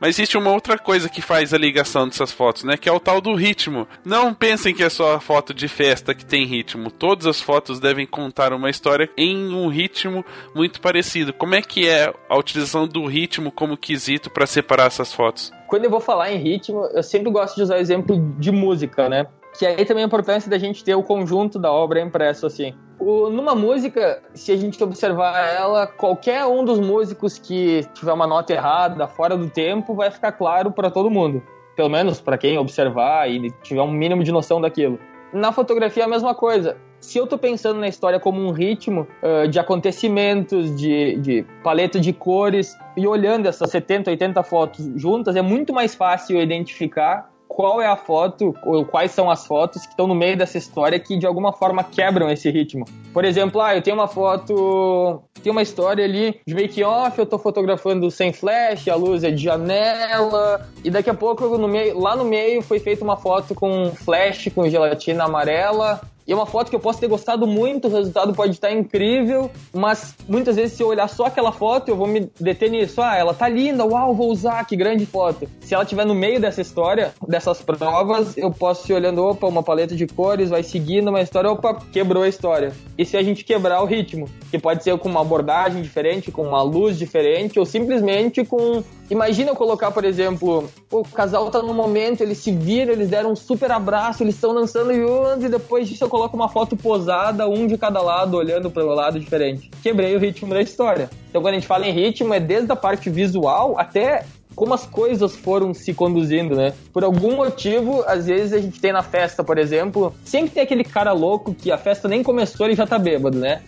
[SPEAKER 6] Mas existe uma outra coisa que faz a ligação dessas fotos, né? Que é o tal do ritmo. Não pensem que é só a foto de festa que tem ritmo. Todas as fotos devem contar uma história em um ritmo muito parecido. Como é que é a utilização do ritmo como quesito para separar essas fotos?
[SPEAKER 1] Quando eu vou falar em ritmo, eu sempre gosto de usar o exemplo de música, né? Que aí também a importância da gente ter o conjunto da obra impresso, assim. O- numa música, se a gente observar ela, qualquer um dos músicos que tiver uma nota errada, fora do tempo, vai ficar claro para todo mundo. Pelo menos para quem observar e tiver um mínimo de noção daquilo. Na fotografia é a mesma coisa. Se eu tô pensando na história como um ritmo ah, de acontecimentos, de, de paleta de cores, e olhando essas 70, 80 fotos juntas, é muito mais fácil identificar qual é a foto, ou quais são as fotos que estão no meio dessa história que de alguma forma quebram esse ritmo. Por exemplo, ah, eu tenho uma foto, tem uma história ali de make-off, eu tô fotografando sem flash, a luz é de janela, e daqui a pouco no meio, lá no meio foi feita uma foto com flash, com gelatina amarela, e é uma foto que eu posso ter gostado muito, o resultado pode estar incrível, mas muitas vezes se eu olhar só aquela foto, eu vou me deter nisso. Ah, ela tá linda, uau, vou usar, que grande foto. Se ela estiver no meio dessa história, dessas provas, eu posso ir olhando, opa, uma paleta de cores, vai seguindo uma história, opa, quebrou a história. E se a gente quebrar o ritmo, que pode ser com uma abordagem diferente, com uma luz diferente, ou simplesmente com Imagina eu colocar, por exemplo, o casal tá num momento, eles se viram, eles deram um super abraço, eles estão dançando juntos, e depois disso eu coloco uma foto posada, um de cada lado, olhando para o lado diferente. Quebrei o ritmo da história. Então quando a gente fala em ritmo, é desde a parte visual até como as coisas foram se conduzindo, né? Por algum motivo, às vezes a gente tem na festa, por exemplo, sempre tem aquele cara louco que a festa nem começou, ele já tá bêbado, né?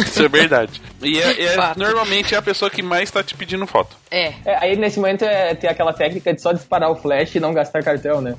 [SPEAKER 6] Isso é verdade. E é, é- normalmente é a pessoa que mais tá te pedindo foto.
[SPEAKER 3] É,
[SPEAKER 1] É, aí nesse momento é ter aquela técnica de só disparar o flash e não gastar cartão, né?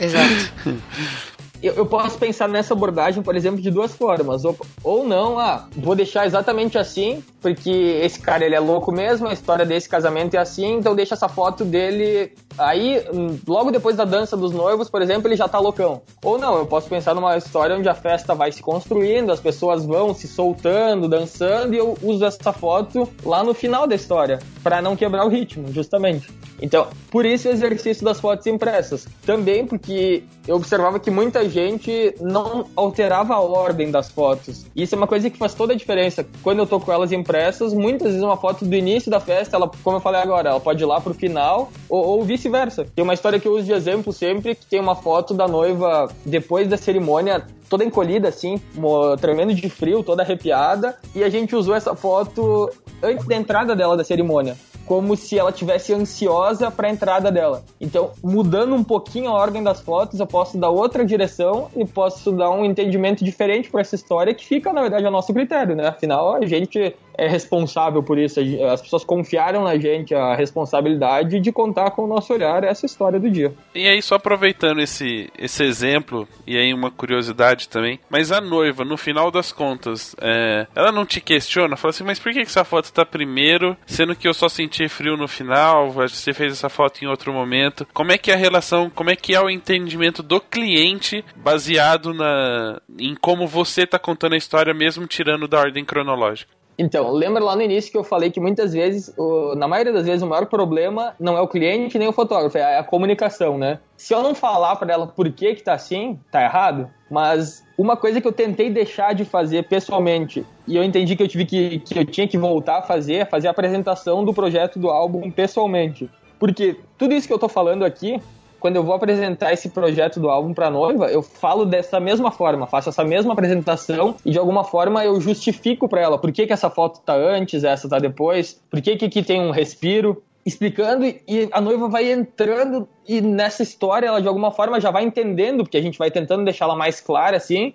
[SPEAKER 3] exato.
[SPEAKER 1] Eu, eu posso pensar nessa abordagem, por exemplo, de duas formas. Ou, ou não, ah, vou deixar exatamente assim, porque esse cara ele é louco mesmo, a história desse casamento é assim, então deixa essa foto dele. Aí, hum, logo depois da dança dos noivos, por exemplo, ele já tá loucão. Ou não, eu posso pensar numa história onde a festa vai se construindo, as pessoas vão se soltando, dançando, e eu uso essa foto lá no final da história, para não quebrar o ritmo, justamente. Então, por isso o exercício das fotos impressas. Também porque eu observava que muita gente não alterava a ordem das fotos. Isso é uma coisa que faz toda a diferença. Quando eu tô com elas impressas, muitas vezes uma foto do início da festa, ela, como eu falei agora, ela pode ir lá pro final, ou, ou vice-versa. Tem uma história que eu uso de exemplo sempre, que tem uma foto da noiva depois da cerimônia, toda encolhida assim, tremendo de frio, toda arrepiada, e a gente usou essa foto antes da entrada dela da cerimônia como se ela tivesse ansiosa para a entrada dela. Então, mudando um pouquinho a ordem das fotos, eu posso dar outra direção e posso dar um entendimento diferente para essa história que fica, na verdade, a nosso critério, né? Afinal, a gente é responsável por isso. As pessoas confiaram na gente a responsabilidade de contar com o nosso olhar essa história do dia.
[SPEAKER 6] E aí, só aproveitando esse, esse exemplo, e aí uma curiosidade também, mas a noiva, no final das contas, é, ela não te questiona? Fala assim, mas por que essa foto tá primeiro, sendo que eu só senti frio no final, você fez essa foto em outro momento? Como é que é a relação, como é que é o entendimento do cliente baseado na, em como você tá contando a história, mesmo tirando da ordem cronológica?
[SPEAKER 1] Então, lembra lá no início que eu falei que muitas vezes, o- na maioria das vezes, o maior problema não é o cliente nem o fotógrafo, é a comunicação, né? Se eu não falar para ela por que que tá assim, tá errado. Mas uma coisa que eu tentei deixar de fazer pessoalmente, e eu entendi que eu tive que, que eu tinha que voltar a fazer, é fazer a apresentação do projeto do álbum pessoalmente. Porque tudo isso que eu tô falando aqui, quando eu vou apresentar esse projeto do álbum pra noiva, eu falo dessa mesma forma, faço essa mesma apresentação e de alguma forma eu justifico pra ela por que, que essa foto tá antes, essa tá depois, por que que aqui tem um respiro, explicando e a noiva vai entrando e nessa história ela de alguma forma já vai entendendo, porque a gente vai tentando deixar ela mais clara assim,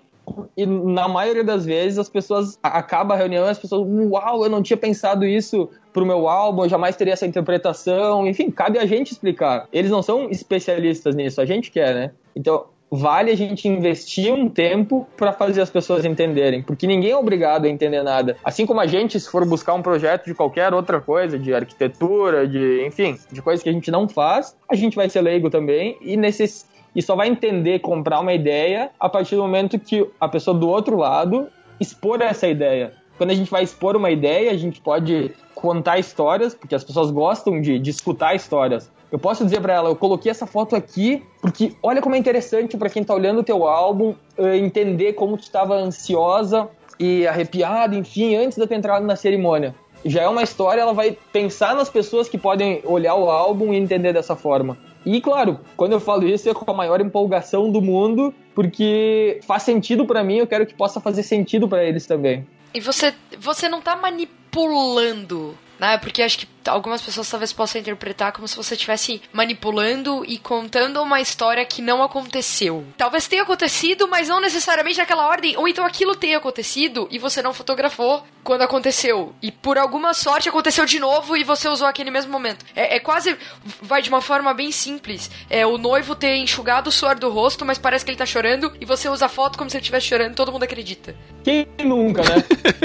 [SPEAKER 1] e na maioria das vezes as pessoas acaba a reunião e as pessoas, uau, eu não tinha pensado isso pro meu álbum, eu jamais teria essa interpretação. Enfim, cabe a gente explicar. Eles não são especialistas nisso, a gente quer, né? Então, vale a gente investir um tempo para fazer as pessoas entenderem, porque ninguém é obrigado a entender nada. Assim como a gente, se for buscar um projeto de qualquer outra coisa, de arquitetura, de, enfim, de coisas que a gente não faz, a gente vai ser leigo também e necess... e só vai entender comprar uma ideia a partir do momento que a pessoa do outro lado expor essa ideia. Quando a gente vai expor uma ideia, a gente pode contar histórias, porque as pessoas gostam de, de escutar histórias. Eu posso dizer para ela, eu coloquei essa foto aqui porque olha como é interessante para quem tá olhando o teu álbum uh, entender como tu estava ansiosa e arrepiada, enfim, antes de ter entrado na cerimônia. Já é uma história, ela vai pensar nas pessoas que podem olhar o álbum e entender dessa forma. E claro, quando eu falo isso é com a maior empolgação do mundo, porque faz sentido para mim, eu quero que possa fazer sentido para eles também.
[SPEAKER 3] E você, você não tá manipulando né? Porque acho que algumas pessoas talvez possam interpretar como se você estivesse manipulando e contando uma história que não aconteceu. Talvez tenha acontecido, mas não necessariamente naquela ordem, ou então aquilo tenha acontecido e você não fotografou quando aconteceu. E por alguma sorte aconteceu de novo e você usou aquele mesmo momento. É, é quase. Vai de uma forma bem simples. É o noivo ter enxugado o suor do rosto, mas parece que ele tá chorando, e você usa a foto como se ele estivesse chorando todo mundo acredita.
[SPEAKER 1] Quem nunca, né?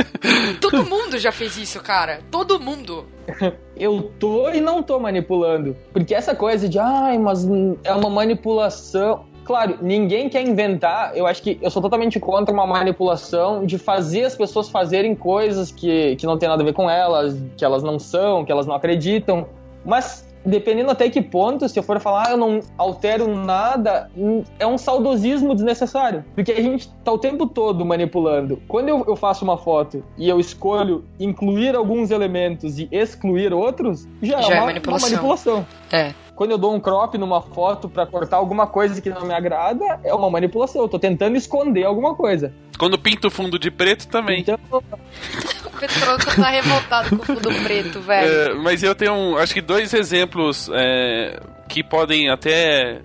[SPEAKER 3] todo mundo já fez isso, cara. Todo mundo.
[SPEAKER 1] eu tô e não tô manipulando. Porque essa coisa de, ai, mas é uma manipulação. Claro, ninguém quer inventar. Eu acho que eu sou totalmente contra uma manipulação de fazer as pessoas fazerem coisas que, que não tem nada a ver com elas, que elas não são, que elas não acreditam. Mas dependendo até que ponto, se eu for falar, ah, eu não altero nada, é um saudosismo desnecessário. Porque a gente tá o tempo todo manipulando. Quando eu, eu faço uma foto e eu escolho incluir alguns elementos e excluir outros, já, já é, uma, é manipulação. uma manipulação.
[SPEAKER 3] É.
[SPEAKER 1] Quando eu dou um crop numa foto para cortar alguma coisa que não me agrada, é uma manipulação. Eu tô tentando esconder alguma coisa.
[SPEAKER 6] Quando pinta o fundo de preto também. Então,
[SPEAKER 3] Petroco tá revoltado com o fundo preto, velho.
[SPEAKER 6] É, mas eu tenho, um, acho que dois exemplos é, que podem até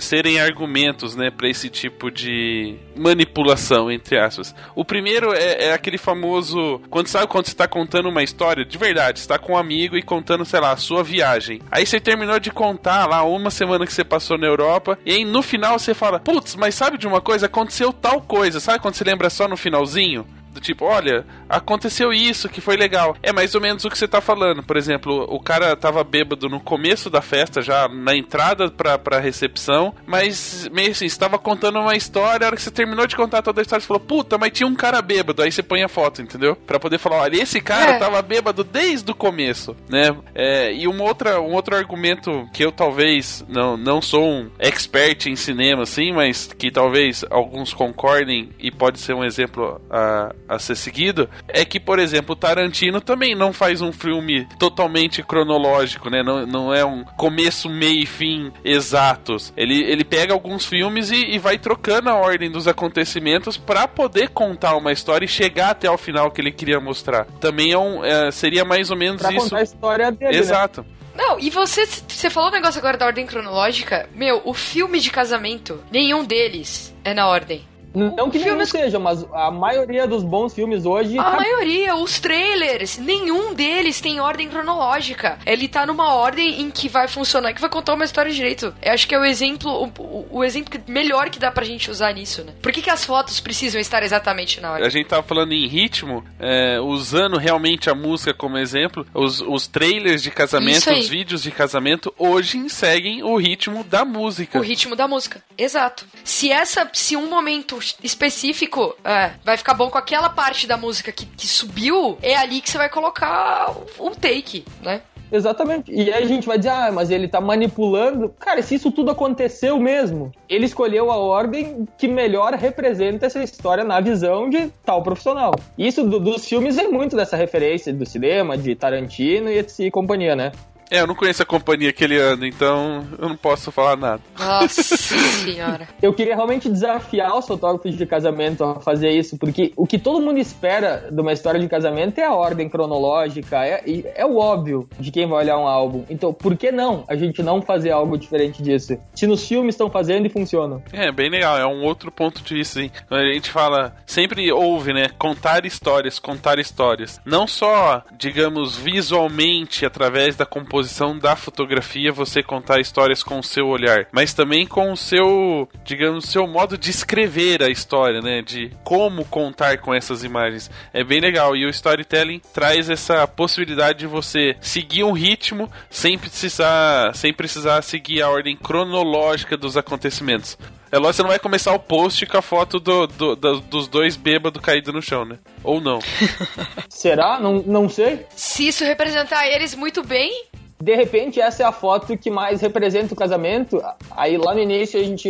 [SPEAKER 6] serem argumentos, né, para esse tipo de manipulação, entre aspas. O primeiro é, é, aquele famoso. Quando sabe quando você tá contando uma história, de verdade, você tá com um amigo e contando, sei lá, a sua viagem. Aí você terminou de contar lá uma semana que você passou na Europa, e aí no final você fala, putz, mas sabe de uma coisa? Aconteceu tal coisa, sabe quando você lembra só no finalzinho? Do tipo, olha, aconteceu isso que foi legal. É mais ou menos o que você tá falando. Por exemplo, o cara tava bêbado no começo da festa, já na entrada pra, pra recepção, mas meio assim, estava contando uma história, a hora que você terminou de contar toda a história, você falou, puta, mas tinha um cara bêbado. Aí você põe a foto, entendeu? Pra poder falar, olha, esse cara é. tava bêbado desde o começo, né? É, e uma outra, um outro argumento que eu talvez não, não sou um expert em cinema, assim, mas que talvez alguns concordem e pode ser um exemplo a, a ser seguido, é que, por exemplo, Tarantino também não faz um filme totalmente cronológico, né? Não, não é um começo, meio e fim exatos. Ele, ele pega alguns filmes e, e vai trocando a ordem dos acontecimentos para poder contar uma história e chegar até o final que ele queria mostrar. Também é um, é, seria mais ou menos
[SPEAKER 1] pra
[SPEAKER 6] isso.
[SPEAKER 1] Contar a história dele, né?
[SPEAKER 6] Exato.
[SPEAKER 1] Né?
[SPEAKER 3] Não, e você, você falou um negócio agora da ordem cronológica. Meu, o filme de casamento, nenhum deles é na ordem.
[SPEAKER 1] Não que filmes... não seja, mas a maioria dos bons filmes hoje.
[SPEAKER 3] A maioria, os trailers, nenhum deles tem ordem cronológica. Ele tá numa ordem em que vai funcionar, que vai contar uma história direito. Eu acho que é o exemplo, o, o exemplo melhor que dá pra gente usar nisso, né? Por que, que as fotos precisam estar exatamente na ordem?
[SPEAKER 6] A gente tava falando em ritmo, é, usando realmente a música como exemplo, os, os trailers de casamento, os vídeos de casamento, hoje seguem o ritmo da música.
[SPEAKER 3] O ritmo da música, exato. Se essa, se um momento específico é, vai ficar bom com aquela parte da música que, que subiu, é ali que você vai colocar o take, né?
[SPEAKER 1] Exatamente. E aí a gente vai dizer, ah, mas ele tá manipulando. Cara, se isso tudo aconteceu mesmo, ele escolheu a ordem que melhor representa essa história na visão de tal profissional. Isso do, dos filmes é muito dessa referência do cinema, de Tarantino e, e companhia, né?
[SPEAKER 6] É, eu não conheço a companhia que ele anda, então eu não posso falar nada.
[SPEAKER 3] Nossa senhora.
[SPEAKER 1] Eu queria realmente desafiar os fotógrafos de casamento a fazer isso, porque o que todo mundo espera de uma história de casamento é a ordem cronológica, é, é o óbvio de quem vai olhar um álbum. Então, por que não a gente não fazer algo diferente disso? Se nos filmes estão fazendo e funcionam.
[SPEAKER 6] É, bem legal, é um outro ponto de vista, hein? A gente fala, sempre ouve, né? Contar histórias, contar histórias. Não só, digamos, visualmente, através da composição composição da fotografia, você contar histórias com o seu olhar, mas também com o seu, digamos, seu modo de escrever a história, né? De como contar com essas imagens. É bem legal. E o storytelling traz essa possibilidade de você seguir um ritmo sem precisar, sem precisar seguir a ordem cronológica dos acontecimentos. É lógico que você não vai começar o post com a foto do, do, do, dos dois bêbados caídos no chão, né? Ou não.
[SPEAKER 1] Será? Não, não sei.
[SPEAKER 3] Se isso representar eles muito bem,
[SPEAKER 1] De repente, essa é a foto que mais representa o casamento. Aí lá no início a gente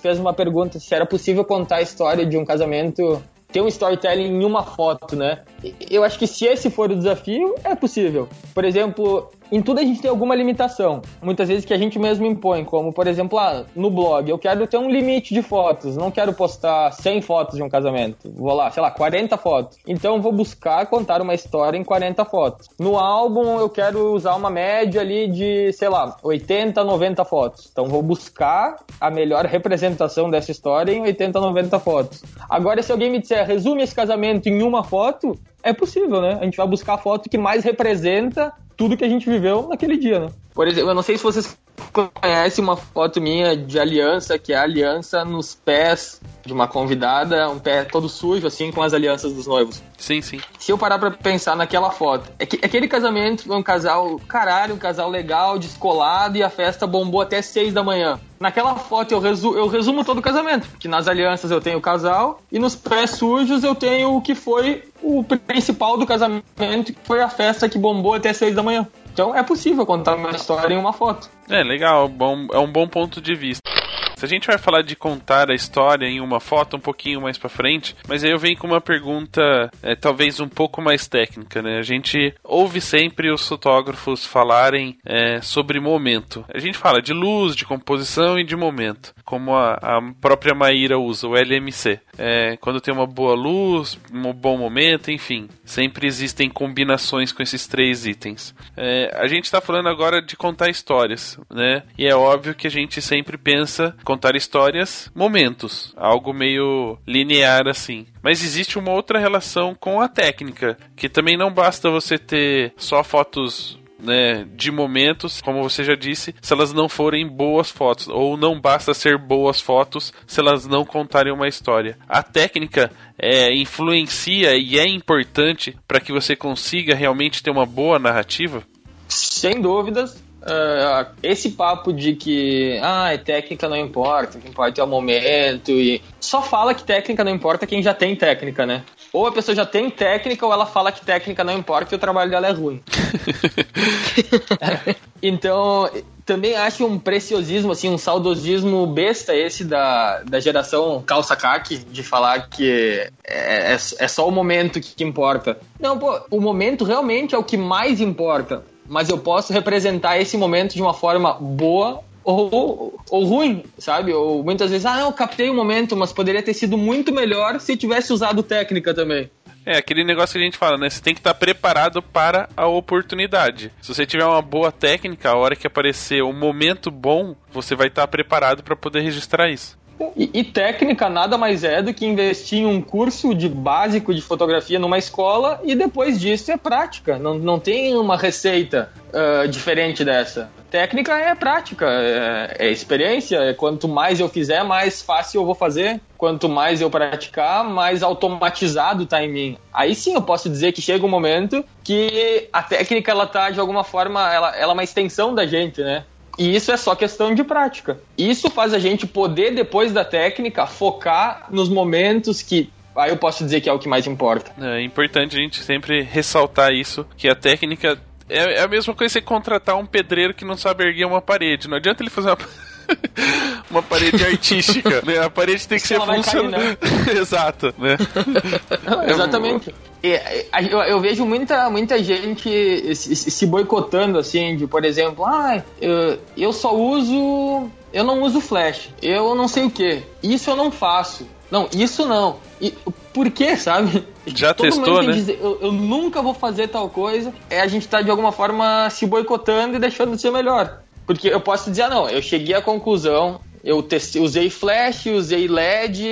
[SPEAKER 1] fez uma pergunta se era possível contar a história de um casamento, ter um storytelling em uma foto, né? Eu acho que se esse for o desafio, é possível. Por exemplo, em tudo a gente tem alguma limitação. Muitas vezes que a gente mesmo impõe, como por exemplo, ah, no blog, eu quero ter um limite de fotos, não quero postar 100 fotos de um casamento. Vou lá, sei lá, 40 fotos. Então vou buscar contar uma história em 40 fotos. No álbum eu quero usar uma média ali de, sei lá, 80, 90 fotos. Então vou buscar a melhor representação dessa história em 80, 90 fotos. Agora se alguém me disser, resume esse casamento em uma foto, é possível, né? A gente vai buscar a foto que mais representa tudo que a gente viveu naquele dia, né? Por exemplo, eu não sei se vocês conhecem uma foto minha de aliança, que é a aliança nos pés de uma convidada, um pé todo sujo, assim, com as alianças dos noivos.
[SPEAKER 6] Sim, sim.
[SPEAKER 1] Se eu parar pra pensar naquela foto, é que aquele casamento foi um casal, caralho, um casal legal, descolado, e a festa bombou até seis da manhã. Naquela foto eu, resu eu resumo todo o casamento, que nas alianças eu tenho o casal, e nos pés sujos eu tenho o que foi o principal do casamento, que foi a festa que bombou até seis da manhã. Então é possível contar uma história em uma foto.
[SPEAKER 6] É legal, bom, é um bom ponto de vista. Se a gente vai falar de contar a história em uma foto um pouquinho mais pra frente, mas aí eu venho com uma pergunta é, talvez um pouco mais técnica, né? A gente ouve sempre os fotógrafos falarem é, sobre momento. A gente fala de luz, de composição e de momento, como a, a própria Maíra usa, o LMC. É, quando tem uma boa luz, um bom momento, enfim, sempre existem combinações com esses três itens. É, a gente está falando agora de contar histórias, né? E é óbvio que a gente sempre pensa contar histórias, momentos, algo meio linear assim. Mas existe uma outra relação com a técnica, que também não basta você ter só fotos né, de momentos, como você já disse, se elas não forem boas fotos, ou não basta ser boas fotos se elas não contarem uma história. A técnica é, influencia e é importante para que você consiga realmente ter uma boa narrativa?
[SPEAKER 1] Sem dúvidas, uh, esse papo de que ah, técnica não importa, o que importa é o momento e só fala que técnica não importa quem já tem técnica, né? Ou a pessoa já tem técnica ou ela fala que técnica não importa e o trabalho dela é ruim. então, também acho um preciosismo, assim, um saudosismo besta esse da, da geração calça caque, de falar que é, é, é só o momento que, que importa. Não, pô, o momento realmente é o que mais importa mas eu posso representar esse momento de uma forma boa ou, ou ruim, sabe? Ou muitas vezes, ah, eu captei o momento, mas poderia ter sido muito melhor se tivesse usado técnica também.
[SPEAKER 6] É, aquele negócio que a gente fala, né? Você tem que estar preparado para a oportunidade. Se você tiver uma boa técnica, a hora que aparecer um momento bom, você vai estar preparado para poder registrar isso.
[SPEAKER 1] E, e, técnica nada mais é do que investir em um curso de básico de fotografia numa escola e depois disso é prática. Não, não tem uma receita uh, diferente dessa. Técnica é prática, é, é, experiência. É quanto mais eu fizer, mais fácil eu vou fazer. Quanto mais eu praticar, mais automatizado tá em mim. Aí sim eu posso dizer que chega um momento que a técnica ela tá de alguma forma ela, ela é uma extensão da gente, né? E isso é só questão de prática. Isso faz a gente poder, depois da técnica, focar nos momentos que. Aí eu posso dizer que é o que mais importa.
[SPEAKER 6] É importante a gente sempre ressaltar isso, que a técnica é, é a mesma coisa que você contratar um pedreiro que não sabe erguer uma parede. Não adianta ele fazer uma. uma parede artística, né? A parede tem que ser funcional. Né? Exato, né?
[SPEAKER 1] Não, exatamente. Eu, eu, vejo muita, muita gente se boicotando, assim, de, por exemplo, ah, eu, eu só uso. Eu não uso flash. Eu não sei o que. Isso eu não faço. Não, isso não. E, por quê, sabe?
[SPEAKER 6] Já Todo testou, né?
[SPEAKER 1] Dizer, eu, eu, nunca vou fazer tal coisa. É a gente tá de alguma forma se boicotando e deixando de ser melhor. Porque eu posso dizer, ah, não, eu cheguei à conclusão, eu testei, usei flash, usei LED,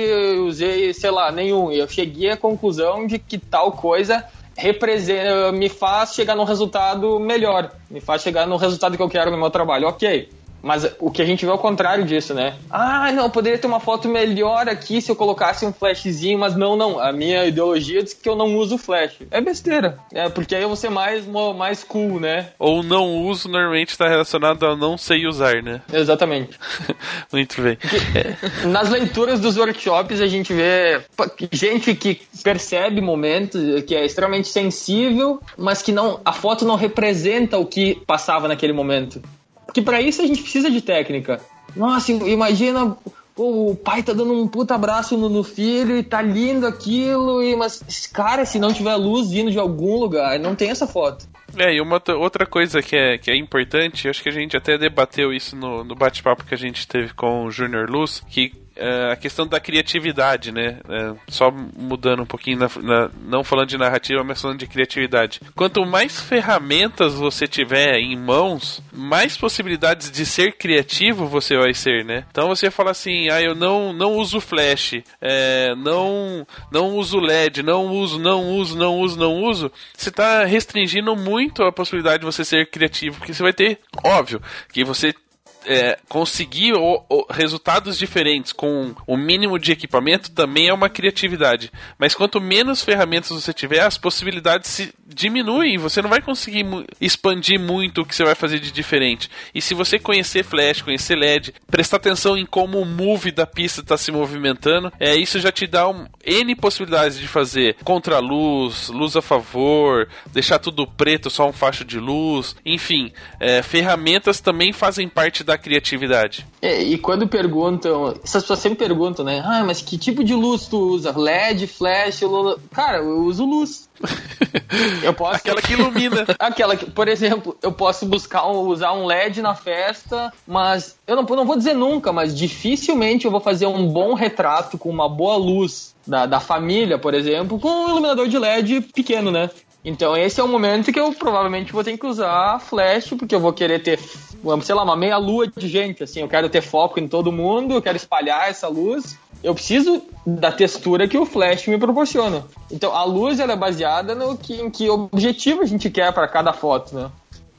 [SPEAKER 1] usei, sei lá, nenhum. Eu cheguei à conclusão de que tal coisa representa, me faz chegar num resultado melhor, me faz chegar no resultado que eu quero no meu trabalho. Ok. Mas o que a gente vê é o contrário disso, né? Ah, não, poderia ter uma foto melhor aqui se eu colocasse um flashzinho, mas não, não. A minha ideologia diz que eu não uso flash. É besteira. É, porque aí eu vou ser mais, mais cool, né?
[SPEAKER 6] Ou não uso normalmente está relacionado a não sei usar, né?
[SPEAKER 1] Exatamente.
[SPEAKER 6] Muito bem.
[SPEAKER 1] Nas leituras dos workshops a gente vê gente que percebe momentos, que é extremamente sensível, mas que não a foto não representa o que passava naquele momento. Porque para isso a gente precisa de técnica. Nossa, imagina Pô, o pai tá dando um puta abraço no, no, filho e tá lindo aquilo, e, mas, cara, se não tiver luz vindo de algum lugar, não tem essa foto.
[SPEAKER 6] É, e uma outra coisa que é, que é importante, acho que a gente até debateu isso no, no bate-papo que a gente teve com o Junior Luz, que a questão da criatividade, né? É, só mudando um pouquinho, na, na, não falando de narrativa, mas falando de criatividade. Quanto mais ferramentas você tiver em mãos, mais possibilidades de ser criativo você vai ser, né? Então você fala assim, ah, eu não, não uso flash, é, não, não uso LED, não uso, não uso, não uso, não uso. Você está restringindo muito a possibilidade de você ser criativo, porque você vai ter, óbvio, que você é, conseguir o, o, resultados diferentes com o mínimo de equipamento também é uma criatividade. Mas quanto menos ferramentas você tiver, as possibilidades se diminuem. Você não vai conseguir mu expandir muito o que você vai fazer de diferente. E se você conhecer flash, conhecer LED, prestar atenção em como o move da pista está se movimentando, é, isso já te dá um, N possibilidades de fazer contra-luz, luz a favor, deixar tudo preto, só um facho de luz. Enfim, é, ferramentas também fazem parte da da criatividade.
[SPEAKER 1] É, e quando perguntam, essas pessoas sempre perguntam, né? Ah, mas que tipo de luz tu usa? LED, flash, lula... Cara, eu uso luz.
[SPEAKER 6] Eu posso... Aquela que ilumina.
[SPEAKER 1] Aquela que, por exemplo, eu posso buscar um, usar um LED na festa, mas eu não, não vou dizer nunca, mas dificilmente eu vou fazer um bom retrato com uma boa luz da, da família, por exemplo, com um iluminador de LED pequeno, né? Então esse é o momento que eu provavelmente vou ter que usar flash, porque eu vou querer ter, sei lá, uma meia lua de gente, assim, eu quero ter foco em todo mundo, eu quero espalhar essa luz. Eu preciso da textura que o flash me proporciona. Então a luz ela é baseada no que, em que objetivo a gente quer para cada foto, né?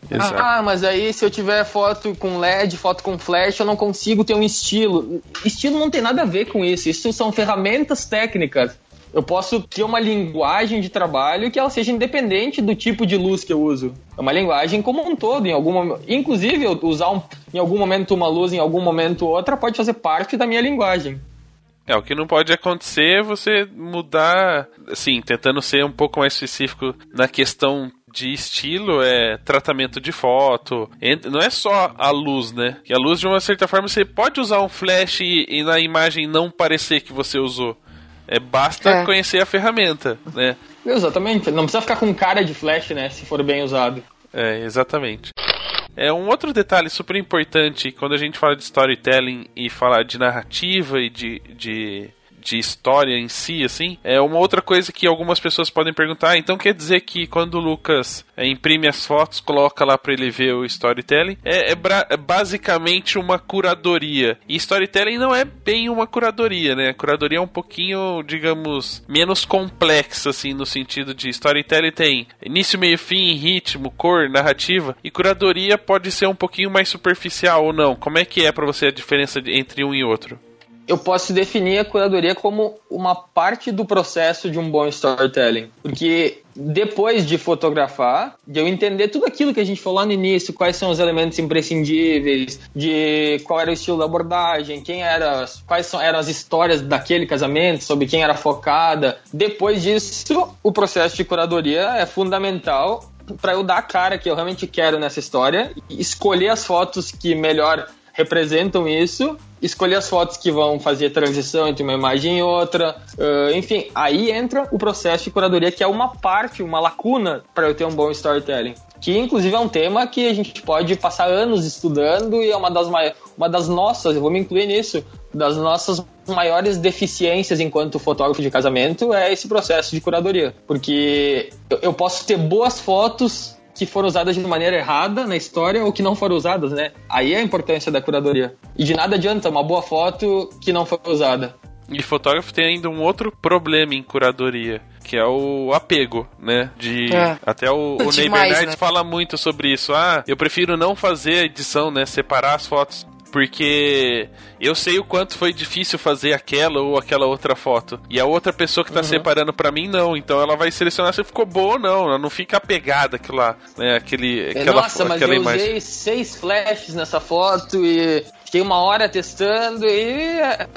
[SPEAKER 1] Exato. Ah, mas aí se eu tiver foto com LED, foto com flash, eu não consigo ter um estilo. Estilo não tem nada a ver com isso. Isso são ferramentas técnicas eu posso ter uma linguagem de trabalho que ela seja independente do tipo de luz que eu uso. É uma linguagem como um todo, em algum inclusive usar um, em algum momento uma luz, em algum momento outra pode fazer parte da minha linguagem.
[SPEAKER 6] É, o que não pode acontecer é você mudar, assim, tentando ser um pouco mais específico na questão de estilo é tratamento de foto. Não é só a luz, né? Que a luz, de uma certa forma, você pode usar um flash e, e na imagem não parecer que você usou. É, basta é. conhecer a ferramenta, né?
[SPEAKER 1] Exatamente. Não precisa ficar com cara de flash, né? Se for bem usado.
[SPEAKER 6] É, exatamente. É um outro detalhe super importante quando a gente fala de storytelling e falar de narrativa e de, de de história em si, assim, é uma outra coisa que algumas pessoas podem perguntar. Então quer dizer que quando o Lucas é, imprime as fotos, coloca lá para ele ver o storytelling, é, é, é, basicamente uma curadoria. E storytelling não é bem uma curadoria, né? Curadoria é um pouquinho, digamos, menos complexa, assim, no sentido de storytelling tem início, meio, fim, ritmo, cor, narrativa. E curadoria pode ser um pouquinho mais superficial ou não. Como é que é para você a diferença entre um e outro?
[SPEAKER 1] Eu posso definir a curadoria como uma parte do processo de um bom storytelling. Porque depois de fotografar, de eu entender tudo aquilo que a gente falou no início, quais são os elementos imprescindíveis, de qual era o estilo da abordagem, quem era, quais eram as histórias daquele casamento, sobre quem era focada. Depois disso, o processo de curadoria é fundamental para eu dar a cara que eu realmente quero nessa história, escolher as fotos que melhor representam isso, escolher as fotos que vão fazer transição entre uma imagem e outra, uh, enfim, aí entra o processo de curadoria que é uma parte, uma lacuna para eu ter um bom storytelling. Que inclusive é um tema que a gente pode passar anos estudando e é uma das, uma das nossas, eu vou me incluir nisso, das nossas maiores deficiências enquanto fotógrafo de casamento é esse processo de curadoria. Porque eu posso ter boas fotos que foram usadas de maneira errada na história ou que não foram usadas, né? Aí é a importância da curadoria. E de nada adianta uma boa foto que não foi usada.
[SPEAKER 6] E fotógrafo tem ainda um outro problema em curadoria, que é o apego, né? De
[SPEAKER 3] É.
[SPEAKER 6] até o, o
[SPEAKER 3] Demais,
[SPEAKER 6] Bernardes
[SPEAKER 3] né?
[SPEAKER 6] fala muito sobre isso. Ah, eu prefiro não fazer a edição, né? Separar as fotos. Porque eu sei o quanto foi difícil fazer aquela ou aquela outra foto. E a outra pessoa que tá separando pra mim, não. Então ela vai selecionar se ficou boa ou não. Ela não fica apegada àquilo lá, né? Aquele, aquela,
[SPEAKER 1] Nossa, mas
[SPEAKER 6] aquela
[SPEAKER 1] eu
[SPEAKER 6] imagem.
[SPEAKER 1] usei seis flashes nessa foto e fiquei uma hora testando e é,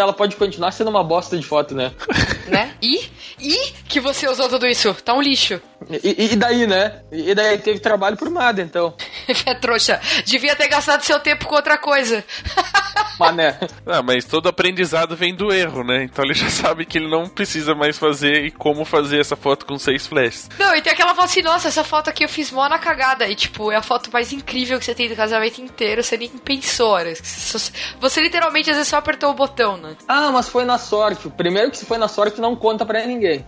[SPEAKER 1] ela pode continuar sendo uma bosta de foto, né?
[SPEAKER 3] né? E, e que você usou tudo isso? Tá um lixo.
[SPEAKER 1] E, e daí, né? E daí teve trabalho por nada, então.
[SPEAKER 3] é trouxa. Devia ter gastado seu tempo com outra coisa.
[SPEAKER 1] Mané.
[SPEAKER 6] Ah, mas todo aprendizado vem do erro, né? Então ele já sabe que ele não precisa mais fazer e como fazer essa foto com seis flashes.
[SPEAKER 3] Não, e tem aquela foto assim, nossa, essa foto aqui eu fiz mó na cagada. E, tipo, é a foto mais incrível que você tem do casamento inteiro. Você nem pensou, né? Você você literalmente, às vezes, só apertou o botão, né?
[SPEAKER 1] Ah, mas foi na sorte. Primeiro que se foi na sorte, não conta pra ninguém.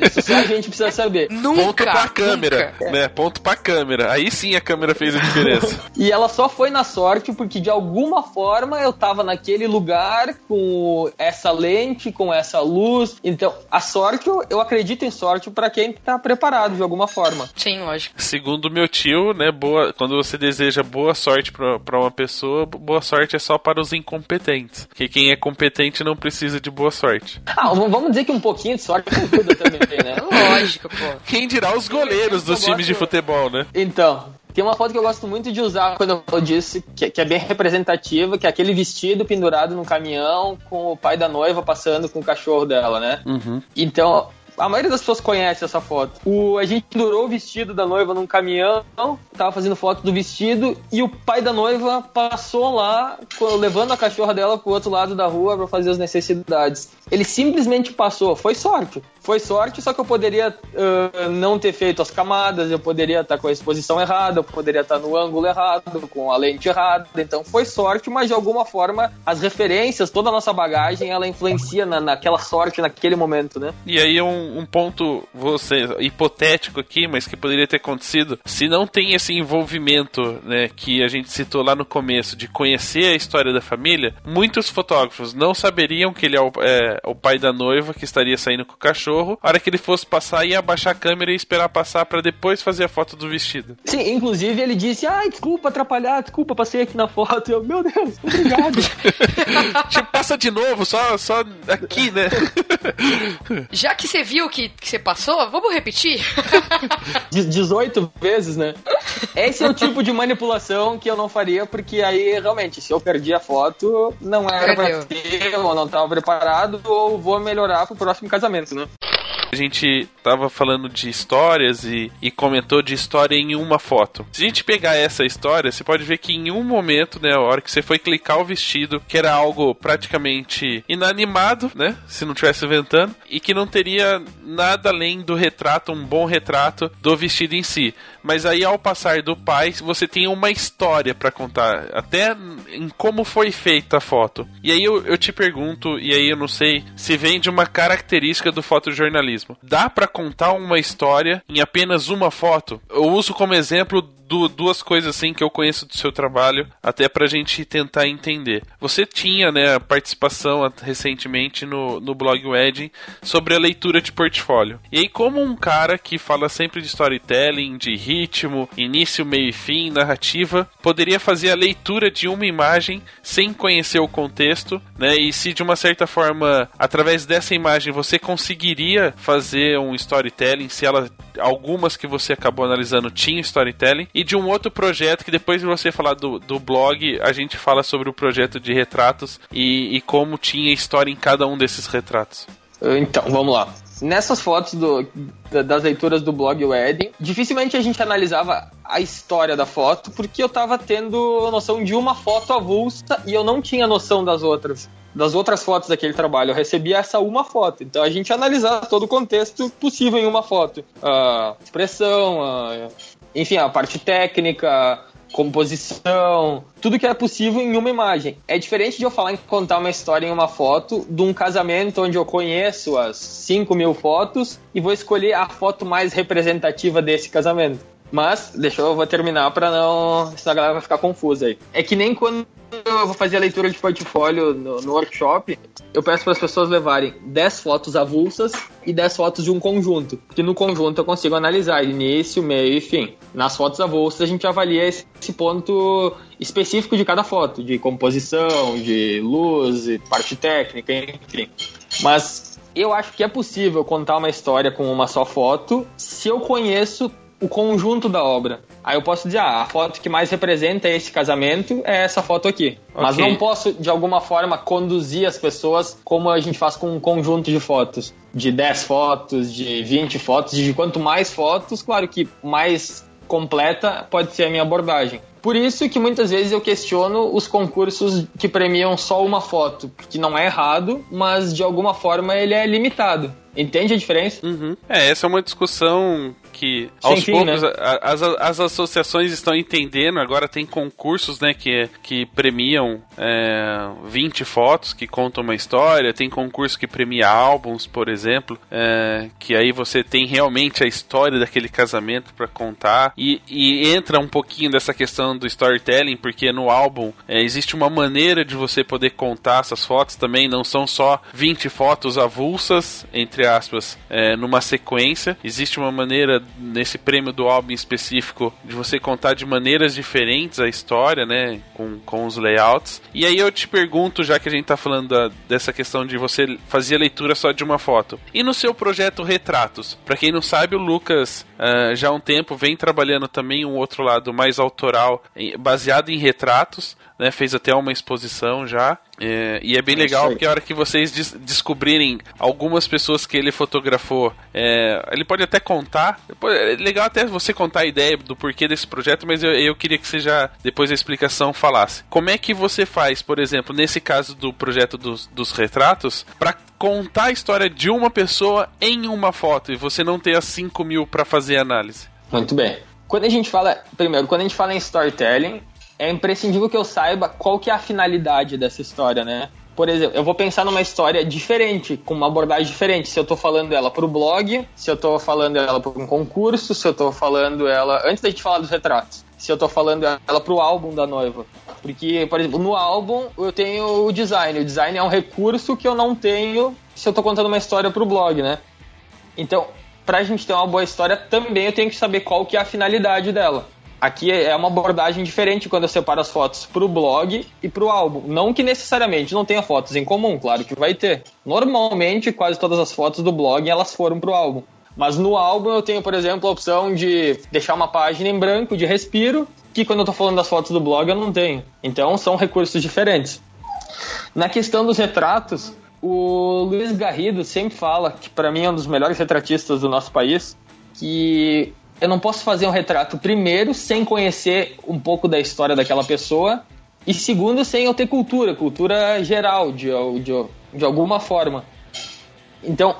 [SPEAKER 1] Isso só a gente precisa saber.
[SPEAKER 3] Nunca.
[SPEAKER 6] Ponto pra câmera,
[SPEAKER 3] nunca.
[SPEAKER 6] né? Ponto pra câmera. Aí sim a câmera fez a diferença.
[SPEAKER 1] E ela só foi na sorte porque de alguma forma eu tava naquele lugar com essa lente, com essa luz. Então, a sorte, eu, acredito em sorte pra quem tá preparado de alguma forma.
[SPEAKER 3] Sim, lógico.
[SPEAKER 6] Segundo meu tio, né, boa, quando você deseja boa sorte pra, pra uma pessoa, boa sorte é só para os incompetentes. Porque quem é competente não precisa de boa sorte.
[SPEAKER 1] Ah, vamos dizer que um pouquinho de sorte ajuda também, né?
[SPEAKER 3] Lógico, pô.
[SPEAKER 6] Quem dirá os goleiros dos times de futebol, né?
[SPEAKER 1] Então, tem uma foto que eu gosto muito de usar quando eu disse, que, que é bem representativa, que é aquele vestido pendurado no caminhão com o pai da noiva passando com o cachorro dela, né?
[SPEAKER 6] Uhum.
[SPEAKER 1] Então, a maioria das pessoas conhece essa foto. O, a gente pendurou o vestido da noiva num caminhão, tava fazendo foto do vestido, e o pai da noiva passou lá, levando a cachorra dela pro outro lado da rua pra fazer as necessidades. Ele simplesmente passou. Foi sorte. Foi sorte, só que eu poderia ah, não ter feito as camadas, eu poderia estar com a exposição errada, eu poderia estar no ângulo errado, com a lente errada. Então foi sorte, mas de alguma forma as referências, toda a nossa bagagem, ela influencia na, naquela sorte naquele momento, né?
[SPEAKER 6] E aí um, um ponto você hipotético aqui, mas que poderia ter acontecido, se não tem esse envolvimento, né, que a gente citou lá no começo de conhecer a história da família, muitos fotógrafos não saberiam que ele é o, é, o pai da noiva que estaria saindo com o cachorro. A hora que ele fosse passar, ia abaixar a câmera e esperar passar para depois fazer a foto do vestido.
[SPEAKER 1] Sim, inclusive ele disse, ai, desculpa atrapalhar, desculpa, passei aqui na foto. Eu, meu Deus, obrigado.
[SPEAKER 6] tipo, passa de novo, só, só aqui, né?
[SPEAKER 3] Já que você viu que, que você passou, vamos repetir?
[SPEAKER 1] De- 18 vezes, né? Esse é o tipo de manipulação que eu não faria, porque aí, realmente, se eu perdi a foto, não era pra ter, ou não tava preparado, ou vou melhorar pro próximo casamento, né?
[SPEAKER 6] A gente tava falando de histórias e, e comentou de história em uma foto. Se a gente pegar essa história, você pode ver que em um momento, né, a hora que você foi clicar o vestido, que era algo praticamente inanimado, né, se não tivesse ventando, e que não teria nada além do retrato, um bom retrato do vestido em si. Mas aí ao passar do pai, você tem uma história pra contar, até em como foi feita a foto. E aí eu, eu te pergunto, e aí eu não sei se vem de uma característica do fotojornalismo. Dá pra contar uma história em apenas uma foto? Eu uso como exemplo du- duas coisas assim que eu conheço do seu trabalho, até pra gente tentar entender. Você tinha, né, participação recentemente no, no blog Wedding sobre a leitura de portfólio. E aí, como um cara que fala sempre de storytelling, de ritmo, início, meio e fim, narrativa, poderia fazer a leitura de uma imagem sem conhecer o contexto, né? E se de uma certa forma, através dessa imagem, você conseguiria fazer um storytelling, se ela algumas que você acabou analisando tinham storytelling, e de um outro projeto que depois de você falar do, do blog, a gente fala sobre o projeto de retratos e, e como tinha história em cada um desses retratos.
[SPEAKER 1] Então, vamos lá. Nessas fotos do- da- das leituras do blog Wedding, dificilmente a gente analisava a história da foto, porque eu tava tendo noção de uma foto avulsa e eu não tinha noção das outras. Das outras fotos daquele trabalho. Eu recebia essa uma foto. Então a gente analisava todo o contexto possível em uma foto. A expressão, a- enfim, a parte técnica, composição, tudo que é possível em uma imagem. É diferente de eu falar em contar uma história em uma foto de um casamento onde eu conheço as 5 mil fotos e vou escolher a foto mais representativa desse casamento. Mas, deixa eu vou terminar pra não. senão a galera vai ficar confusa aí. É que nem quando eu vou fazer a leitura de portfólio no, no workshop, eu peço para as pessoas levarem 10 fotos avulsas e 10 fotos de um conjunto. Porque no conjunto eu consigo analisar início, meio e fim. Nas fotos avulsas a gente avalia esse, esse ponto específico de cada foto, de composição, de luz, parte técnica, enfim. Mas eu acho que é possível contar uma história com uma só foto se eu conheço o conjunto da obra. Aí eu posso dizer, ah, a foto que mais representa esse casamento é essa foto aqui. Okay. Mas não posso, de alguma forma, conduzir as pessoas como a gente faz com um conjunto de fotos. De 10 fotos, de 20 fotos, de quanto mais fotos, claro que mais completa pode ser a minha abordagem. Por isso que muitas vezes eu questiono os concursos que premiam só uma foto, que não é errado, mas de alguma forma ele é limitado. Entende a diferença?
[SPEAKER 6] Uhum. É, essa é uma discussão que aos fim, poucos né? as, as associações estão entendendo. Agora tem concursos né, que, que premiam é, 20 fotos que contam uma história. Tem concurso que premia álbuns, por exemplo, é, que aí você tem realmente a história daquele casamento para contar. E, e, entra um pouquinho dessa questão do storytelling, porque no álbum é, existe uma maneira de você poder contar essas fotos também. Não são só 20 fotos avulsas, entre aspas, é, numa sequência. Existe uma maneira nesse prêmio do álbum específico de você contar de maneiras diferentes a história, né, com, com os layouts. E aí eu te pergunto, já que a gente tá falando da, dessa questão de você fazer a leitura só de uma foto. E no seu projeto Retratos? Para quem não sabe, o Lucas uh, já há um tempo vem trabalhando também um outro lado mais autoral, baseado em retratos né? Fez até uma exposição já. É, e é bem legal porque a hora que vocês des descobrirem algumas pessoas que ele fotografou, é, ele pode até contar. É legal até você contar a ideia do porquê desse projeto, mas eu, eu queria que você já, depois da explicação, falasse. Como é que você faz, por exemplo, nesse caso do projeto dos, dos retratos, para contar a história de uma pessoa em uma foto e você não ter as 5 mil para fazer análise?
[SPEAKER 1] Muito bem. Quando a gente fala, primeiro, quando a gente fala em storytelling, é imprescindível que eu saiba qual que é a finalidade dessa história, né? Por exemplo, eu vou pensar numa história diferente, com uma abordagem diferente. Se eu tô falando ela pro blog, se eu tô falando ela para um concurso, se eu tô falando ela. Antes da gente falar dos retratos, se eu tô falando ela pro álbum da noiva. Porque, por exemplo, no álbum eu tenho o design. O design é um recurso que eu não tenho se eu tô contando uma história pro blog, né? Então, pra gente ter uma boa história, também eu tenho que saber qual que é a finalidade dela. Aqui é uma abordagem diferente quando eu separo as fotos para o blog e para o álbum. Não que necessariamente não tenha fotos em comum, claro que vai ter. Normalmente, quase todas as fotos do blog elas foram para o álbum. Mas no álbum eu tenho, por exemplo, a opção de deixar uma página em branco de respiro, que quando eu estou falando das fotos do blog eu não tenho. Então são recursos diferentes. Na questão dos retratos, o Luiz Garrido sempre fala, que para mim é um dos melhores retratistas do nosso país, que eu não posso fazer um retrato, primeiro, sem conhecer um pouco da história daquela pessoa, e segundo, sem eu ter cultura, cultura geral, de, de, de alguma forma. Então,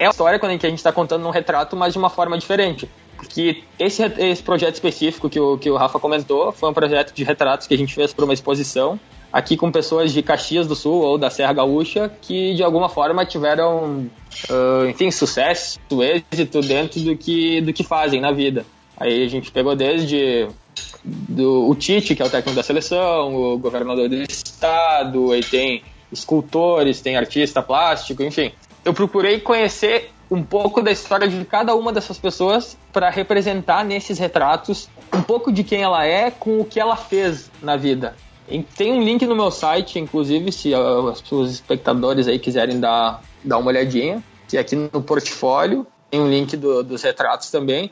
[SPEAKER 1] é uma história quando a gente está contando um retrato, mas de uma forma diferente. Porque esse, esse projeto específico que o, que o Rafa comentou foi um projeto de retratos que a gente fez para uma exposição aqui com pessoas de Caxias do Sul ou da Serra Gaúcha que de alguma forma tiveram, uh, enfim, sucesso, êxito dentro do que, do que fazem na vida. Aí a gente pegou desde do, o Tite, que é o técnico da seleção, o governador do estado, aí tem escultores, tem artista plástico, enfim. Eu procurei conhecer um pouco da história de cada uma dessas pessoas para representar nesses retratos um pouco de quem ela é com o que ela fez na vida. Tem um link no meu site, inclusive, se os espectadores aí quiserem dar, dar uma olhadinha, que é aqui no portfólio tem um link do, dos retratos também.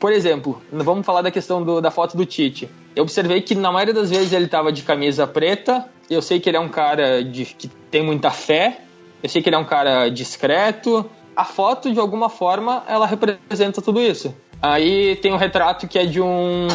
[SPEAKER 1] Por exemplo, vamos falar da questão do, da foto do Tite. Eu observei que na maioria das vezes ele estava de camisa preta. Eu sei que ele é um cara de, que tem muita fé. Eu sei que ele é um cara discreto. A foto, de alguma forma, ela representa tudo isso. Aí tem um retrato que é de um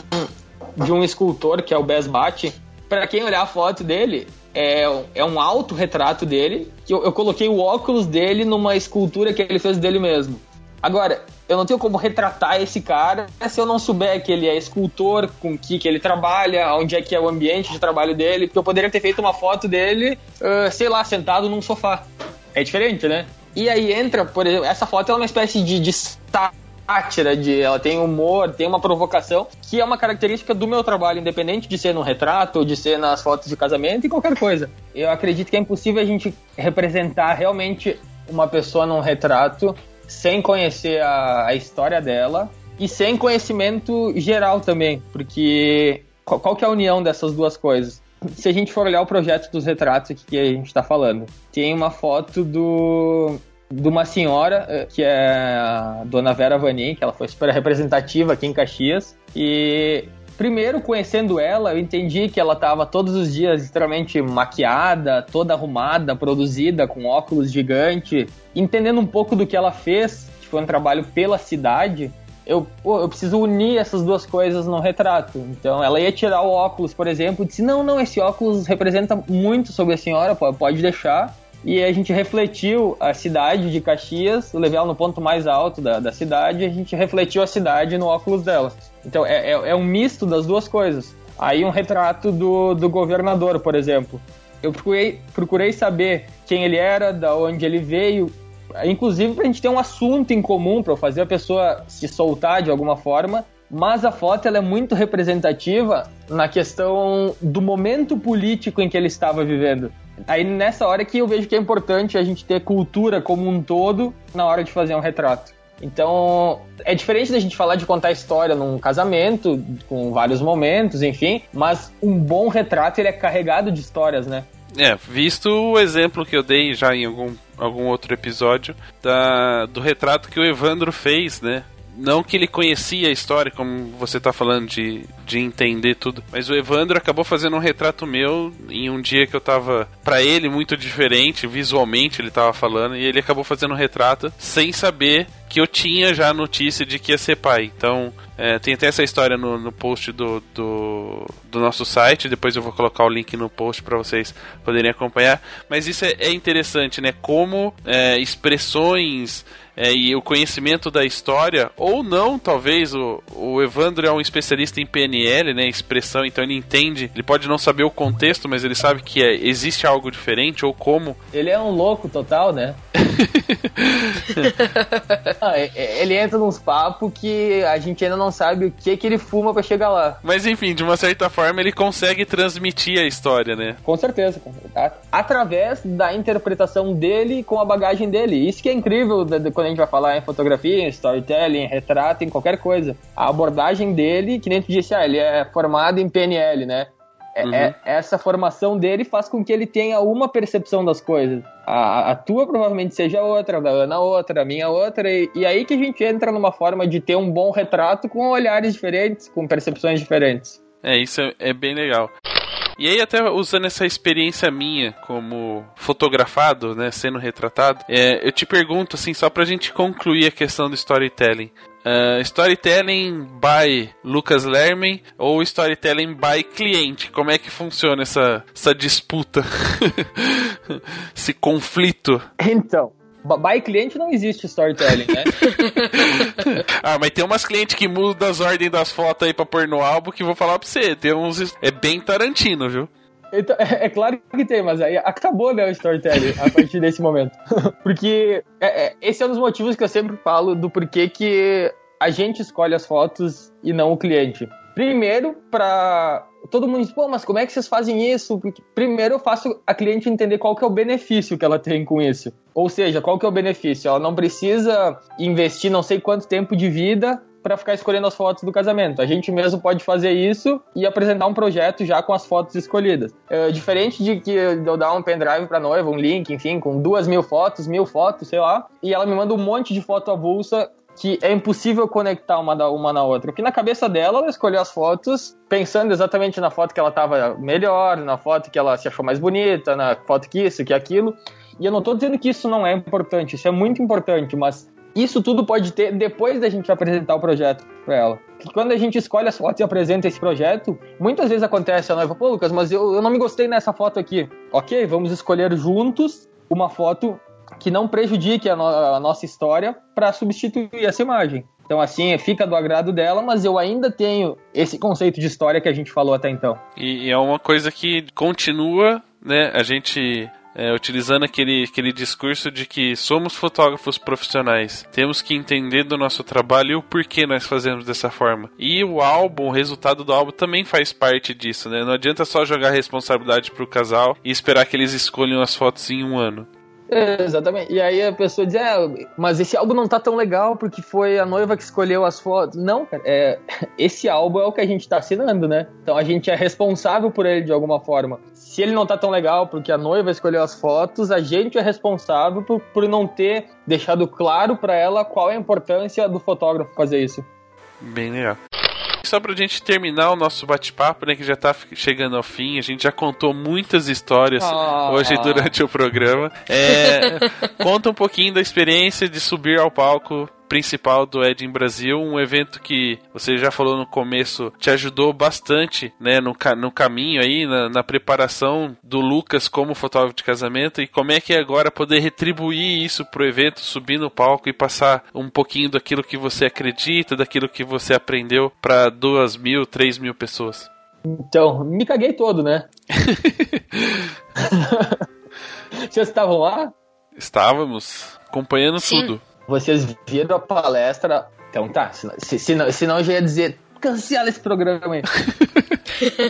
[SPEAKER 1] de um escultor, que é o Bess Bate, para quem olhar a foto dele, é, é um autorretrato dele, que eu, eu coloquei o óculos dele numa escultura que ele fez dele mesmo. Agora, eu não tenho como retratar esse cara se eu não souber que ele é escultor, com que, que ele trabalha, onde é que é o ambiente de trabalho dele, porque eu poderia ter feito uma foto dele, uh, sei lá, sentado num sofá. É diferente, né? E aí entra, por exemplo, essa foto é uma espécie de destaque sátira, de, ela tem humor, tem uma provocação, que é uma característica do meu trabalho, independente de ser no retrato de ser nas fotos de casamento e qualquer coisa. Eu acredito que é impossível a gente representar realmente uma pessoa num retrato sem conhecer a, a história dela e sem conhecimento geral também, porque qual, qual que é a união dessas duas coisas? Se a gente for olhar o projeto dos retratos aqui que a gente está falando, tem uma foto do de uma senhora eh, que é a dona Vera Vanin, que ela foi super representativa aqui em Caxias. E primeiro, conhecendo ela, eu entendi que ela estava todos os dias extremamente maquiada, toda arrumada, produzida, com óculos gigante. Entendendo um pouco do que ela fez, que foi um trabalho pela cidade, eu, pô, eu preciso unir essas duas coisas no retrato. Então, ela ia tirar o óculos, por exemplo, e disse: Não, não, esse óculos representa muito sobre a senhora, pode deixar e a gente refletiu a cidade de Caxias, eu levei ela no ponto mais alto da, da cidade, e a gente refletiu a cidade no óculos dela. Então é, é, é, um misto das duas coisas. Aí um retrato do, do governador, por exemplo. Eu procurei, procurei saber quem ele era, da onde ele veio, inclusive para a gente ter um assunto em comum, para fazer a pessoa se soltar de alguma forma, mas a foto ela é muito representativa na questão do momento político em que ele estava vivendo. Aí nessa hora que eu vejo que é importante a gente ter cultura como um todo na hora de fazer um retrato. Então, é diferente da gente falar de contar história num casamento, com vários momentos, enfim, mas um bom retrato ele é carregado de histórias, né?
[SPEAKER 6] É, visto o exemplo que eu dei já em algum, algum outro episódio da, do retrato que o Evandro fez, né? Não que ele conhecia a história, como você tá falando, de, de entender tudo. Mas o Evandro acabou fazendo um retrato meu em um dia que eu tava, para ele, muito diferente, visualmente ele tava falando, e ele acabou fazendo um retrato sem saber que eu tinha já a notícia de que ia ser pai. Então, é, tem até essa história no, no post do, do, do, nosso site. Depois eu vou colocar o link no post para vocês poderem acompanhar. Mas isso é, é interessante, né? Como é, expressões é, e o conhecimento da história, ou não, talvez o, o Evandro é um especialista em PNL, né, expressão, então ele entende, ele pode não saber o contexto, mas ele sabe que é, existe algo diferente, ou como.
[SPEAKER 1] Ele é um louco total, né? ah, é, é, ele entra nos papos que a gente ainda não sabe o que que ele fuma para chegar lá.
[SPEAKER 6] Mas enfim, de uma certa forma ele consegue transmitir a história, né?
[SPEAKER 1] Com certeza, através da interpretação dele com a bagagem dele. Isso que é incrível quando a gente vai falar em fotografia, em storytelling, em retrato, em qualquer coisa. A abordagem dele, que nem tu disse, ah, ele é formado em PNL, né? É, uhum. é, essa formação dele faz com que ele tenha uma percepção das coisas. A, a tua provavelmente seja outra, a da Ana outra, a minha outra, e, e aí que a gente entra numa forma de ter um bom retrato com olhares diferentes, com percepções diferentes.
[SPEAKER 6] É, isso é, é bem legal. E aí, até usando essa experiência minha como fotografado, né, sendo retratado, é, eu te pergunto, assim, só pra gente concluir a questão do storytelling. Uh, storytelling by Lucas Lerman ou storytelling by cliente? Como é que funciona essa, essa disputa? Esse conflito?
[SPEAKER 1] Então, By cliente não existe storytelling, né?
[SPEAKER 6] ah, mas tem umas clientes que mudam as ordens das fotos aí pra pôr no álbum que vou falar pra você. Tem uns. É bem Tarantino, viu?
[SPEAKER 1] Então, é, é, claro que tem, mas aí acabou né, o storytelling a partir desse momento. Porque é, é, esse é um dos motivos que eu sempre falo do porquê que a gente escolhe as fotos e não o cliente. Primeiro, para todo mundo diz, pô, mas como é que vocês fazem isso? Porque primeiro eu faço a cliente entender qual que é o benefício que ela tem com isso. Ou seja, qual que é o benefício? Ela não precisa investir não sei quanto tempo de vida para ficar escolhendo as fotos do casamento. A gente mesmo pode fazer isso e apresentar um projeto já com as fotos escolhidas. É, diferente de que eu dar um pendrive para noiva, um link, enfim, com duas mil fotos, mil fotos, sei lá, e ela me manda um monte de foto avulsa que é impossível conectar uma, da, uma na outra. Porque na cabeça dela, ela escolheu as fotos pensando exatamente na foto que ela estava melhor, na foto que ela se achou mais bonita, na foto que isso, que aquilo. E eu não estou dizendo que isso não é importante, isso é muito importante, mas isso tudo pode ter depois da gente apresentar o projeto para ela. Porque quando a gente escolhe as fotos e apresenta esse projeto, muitas vezes acontece a noiva, pô, Lucas, mas eu, eu não me gostei nessa foto aqui. Ok, vamos escolher juntos uma foto que não prejudique a, no a nossa história para substituir essa imagem. Então, assim, fica do agrado dela, mas eu ainda tenho esse conceito de história que a gente falou até então.
[SPEAKER 6] E, e é uma coisa que continua, né? A gente é, utilizando aquele, aquele discurso de que somos fotógrafos profissionais, temos que entender do nosso trabalho e o porquê nós fazemos dessa forma. E o álbum, o resultado do álbum também faz parte disso, né? Não adianta só jogar a responsabilidade pro casal e esperar que eles escolham as fotos em um ano.
[SPEAKER 1] Exatamente. E aí a pessoa diz, é, mas esse álbum não tá tão legal porque foi a noiva que escolheu as fotos. Não, cara, é, esse álbum é o que a gente tá assinando, né? Então a gente é responsável por ele de alguma forma. Se ele não tá tão legal porque a noiva escolheu as fotos, a gente é responsável por, por não ter deixado claro para ela qual é a importância do fotógrafo fazer isso.
[SPEAKER 6] Bem legal. Só pra gente terminar o nosso bate-papo, né, que já tá chegando ao fim, a gente já contou muitas histórias
[SPEAKER 1] Ah.
[SPEAKER 6] hoje durante o programa. É, conta um pouquinho da experiência de subir ao palco principal do Edin Brasil, um evento que você já falou no começo, te ajudou bastante, né, no, no caminho aí, na, na preparação do Lucas como fotógrafo de casamento, e como é que é agora poder retribuir isso pro evento, subir no palco e passar um pouquinho daquilo que você acredita, daquilo que você aprendeu para duas mil, três mil pessoas.
[SPEAKER 1] Então, me caguei todo, né? Vocês estavam lá?
[SPEAKER 6] Estávamos acompanhando
[SPEAKER 3] Sim.
[SPEAKER 6] tudo.
[SPEAKER 1] Vocês viram a palestra? Então tá, senão, se, senão, senão eu já ia dizer, cancela esse programa aí.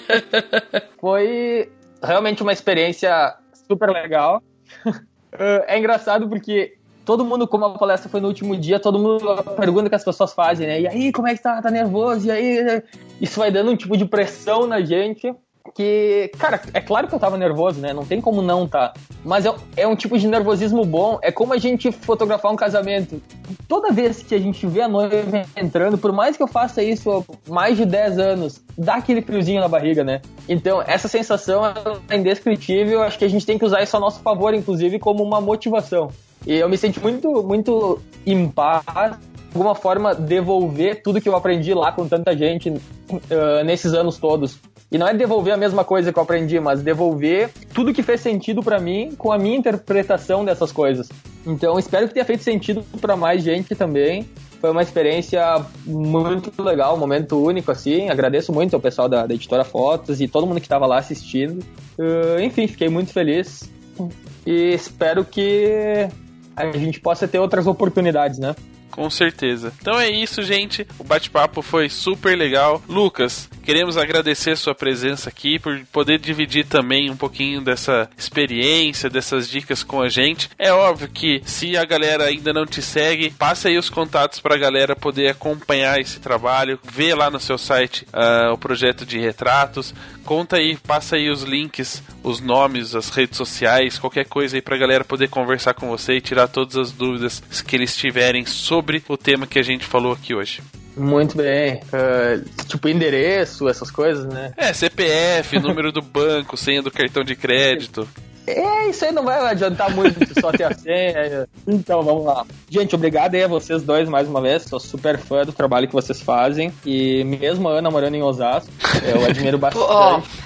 [SPEAKER 1] Foi realmente uma experiência super legal. É engraçado porque todo mundo, como a palestra foi no último dia, todo mundo pergunta que as pessoas fazem, né? E aí, como é que tá? Tá nervoso? E aí? Isso vai dando um tipo de pressão na gente. Que, cara, é claro que eu tava nervoso, né? Não tem como não tá. Mas é, é um tipo de nervosismo bom. É como a gente fotografar um casamento. Toda vez que a gente vê a noiva entrando, por mais que eu faça isso há mais de 10 anos, dá aquele friozinho na barriga, né? Então, essa sensação é indescritível. Acho que a gente tem que usar isso a nosso favor, inclusive, como uma motivação. E eu me senti muito, muito em paz, alguma forma, devolver tudo que eu aprendi lá com tanta gente uh, nesses anos todos. E não é devolver a mesma coisa que eu aprendi, mas devolver tudo que fez sentido para mim com a minha interpretação dessas coisas. Então, espero que tenha feito sentido para mais gente também. Foi uma experiência muito legal, um momento único, assim. Agradeço muito ao pessoal da, da editora Fotos e todo mundo que estava lá assistindo. Uh, enfim, fiquei muito feliz. E espero que a gente possa ter outras oportunidades, né?
[SPEAKER 6] Com certeza. Então é isso, gente. O bate-papo foi super legal. Lucas, queremos agradecer sua presença aqui por poder dividir também um pouquinho dessa experiência, dessas dicas com a gente. É óbvio que se a galera ainda não te segue, passa aí os contatos para a galera poder acompanhar esse trabalho, ver lá no seu site ah, o projeto de retratos. Conta aí, passa aí os links, os nomes, as redes sociais, qualquer coisa aí pra galera poder conversar com você e tirar todas as dúvidas que eles tiverem sobre o tema que a gente falou aqui hoje.
[SPEAKER 1] Muito bem. Uh, tipo, endereço, essas coisas, né?
[SPEAKER 6] É, CPF, número do banco, senha do cartão de crédito.
[SPEAKER 1] É, isso aí não vai adiantar muito, só ter a senha. Então, vamos lá. Gente, obrigado aí a vocês dois mais uma vez. Sou super fã do trabalho que vocês fazem. E mesmo a Ana morando em Osasco, eu admiro bastante.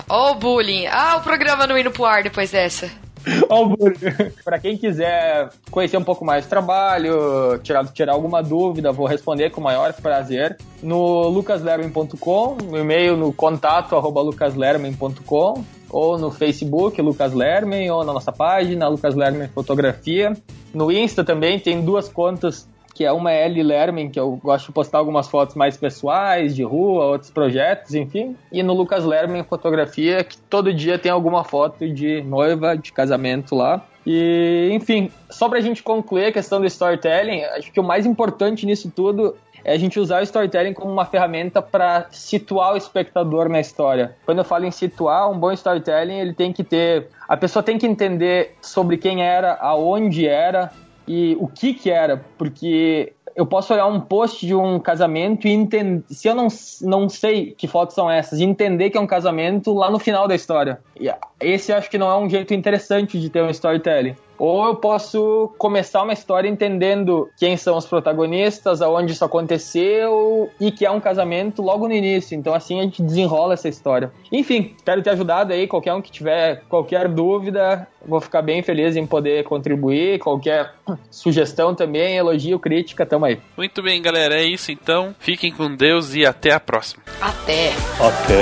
[SPEAKER 3] ó o bullying. Ah, o programa não indo pro ar depois dessa.
[SPEAKER 1] Pra quem quiser conhecer um pouco mais do trabalho, tirar, tirar alguma dúvida, vou responder com o maior prazer. No lucaslerman.com, no e-mail no contato lucaslerman.com ou no Facebook, Lucas Lerman, ou na nossa página, Lucas Lerman Fotografia. No Insta também tem duas contas, que é uma L Lerman, que eu gosto de postar algumas fotos mais pessoais, de rua, outros projetos, enfim. E no Lucas Lerman Fotografia, que todo dia tem alguma foto de noiva, de casamento lá. E, enfim, só pra gente concluir a questão do storytelling, acho que o mais importante nisso tudo é a gente usar o storytelling como uma ferramenta para situar o espectador na história. Quando eu falo em situar, um bom storytelling, ele tem que ter. A pessoa tem que entender sobre quem era, aonde era e o que que era, porque eu posso olhar um post de um casamento e entender. Se eu não, não sei que fotos são essas, e entender que é um casamento lá no final da história. E esse eu acho que não é um jeito interessante de ter um storytelling. Ou eu posso começar uma história entendendo quem são os protagonistas, aonde isso aconteceu e que é um casamento logo no início. Então assim a gente desenrola essa história. Enfim, espero ter ajudado aí. Qualquer um que tiver qualquer dúvida, vou ficar bem feliz em poder contribuir. Qualquer sugestão também, elogio, crítica, tamo aí.
[SPEAKER 6] Muito bem, galera, é isso então. Fiquem com Deus e até a próxima.
[SPEAKER 3] Até.
[SPEAKER 1] Ok.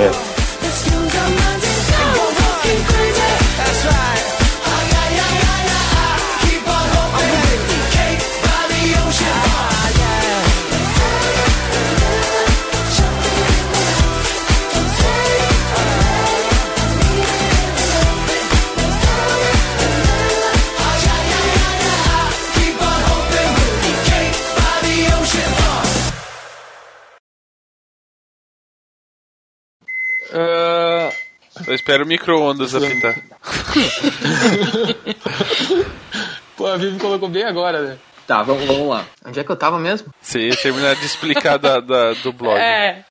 [SPEAKER 7] That's right.
[SPEAKER 6] Eu espero o micro-ondas apitar.
[SPEAKER 1] pô, a Vivi colocou bem agora, né? Tá, vamos, vamos lá. Onde é que eu tava mesmo?
[SPEAKER 6] Você ia terminar de explicar da, da- do blog.
[SPEAKER 3] É.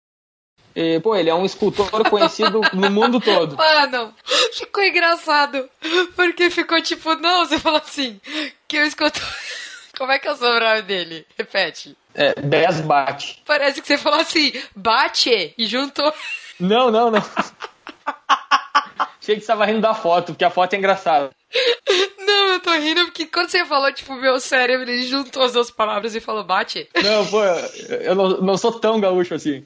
[SPEAKER 1] E, pô, ele é um escultor conhecido no mundo todo.
[SPEAKER 3] Mano, ficou engraçado. Porque ficou tipo, não, você falou assim, que eu escuto. Como é que é o sobrenome dele? Repete.
[SPEAKER 1] É, 10 bate.
[SPEAKER 3] Parece que você falou assim, bate, e juntou.
[SPEAKER 1] Não, não, não. Achei que você tava rindo da foto, porque a foto é engraçada.
[SPEAKER 3] Não, eu tô rindo porque quando você falou, tipo, meu cérebro, ele juntou as duas palavras e falou bate.
[SPEAKER 1] Não, pô, eu não, não sou tão gaúcho assim.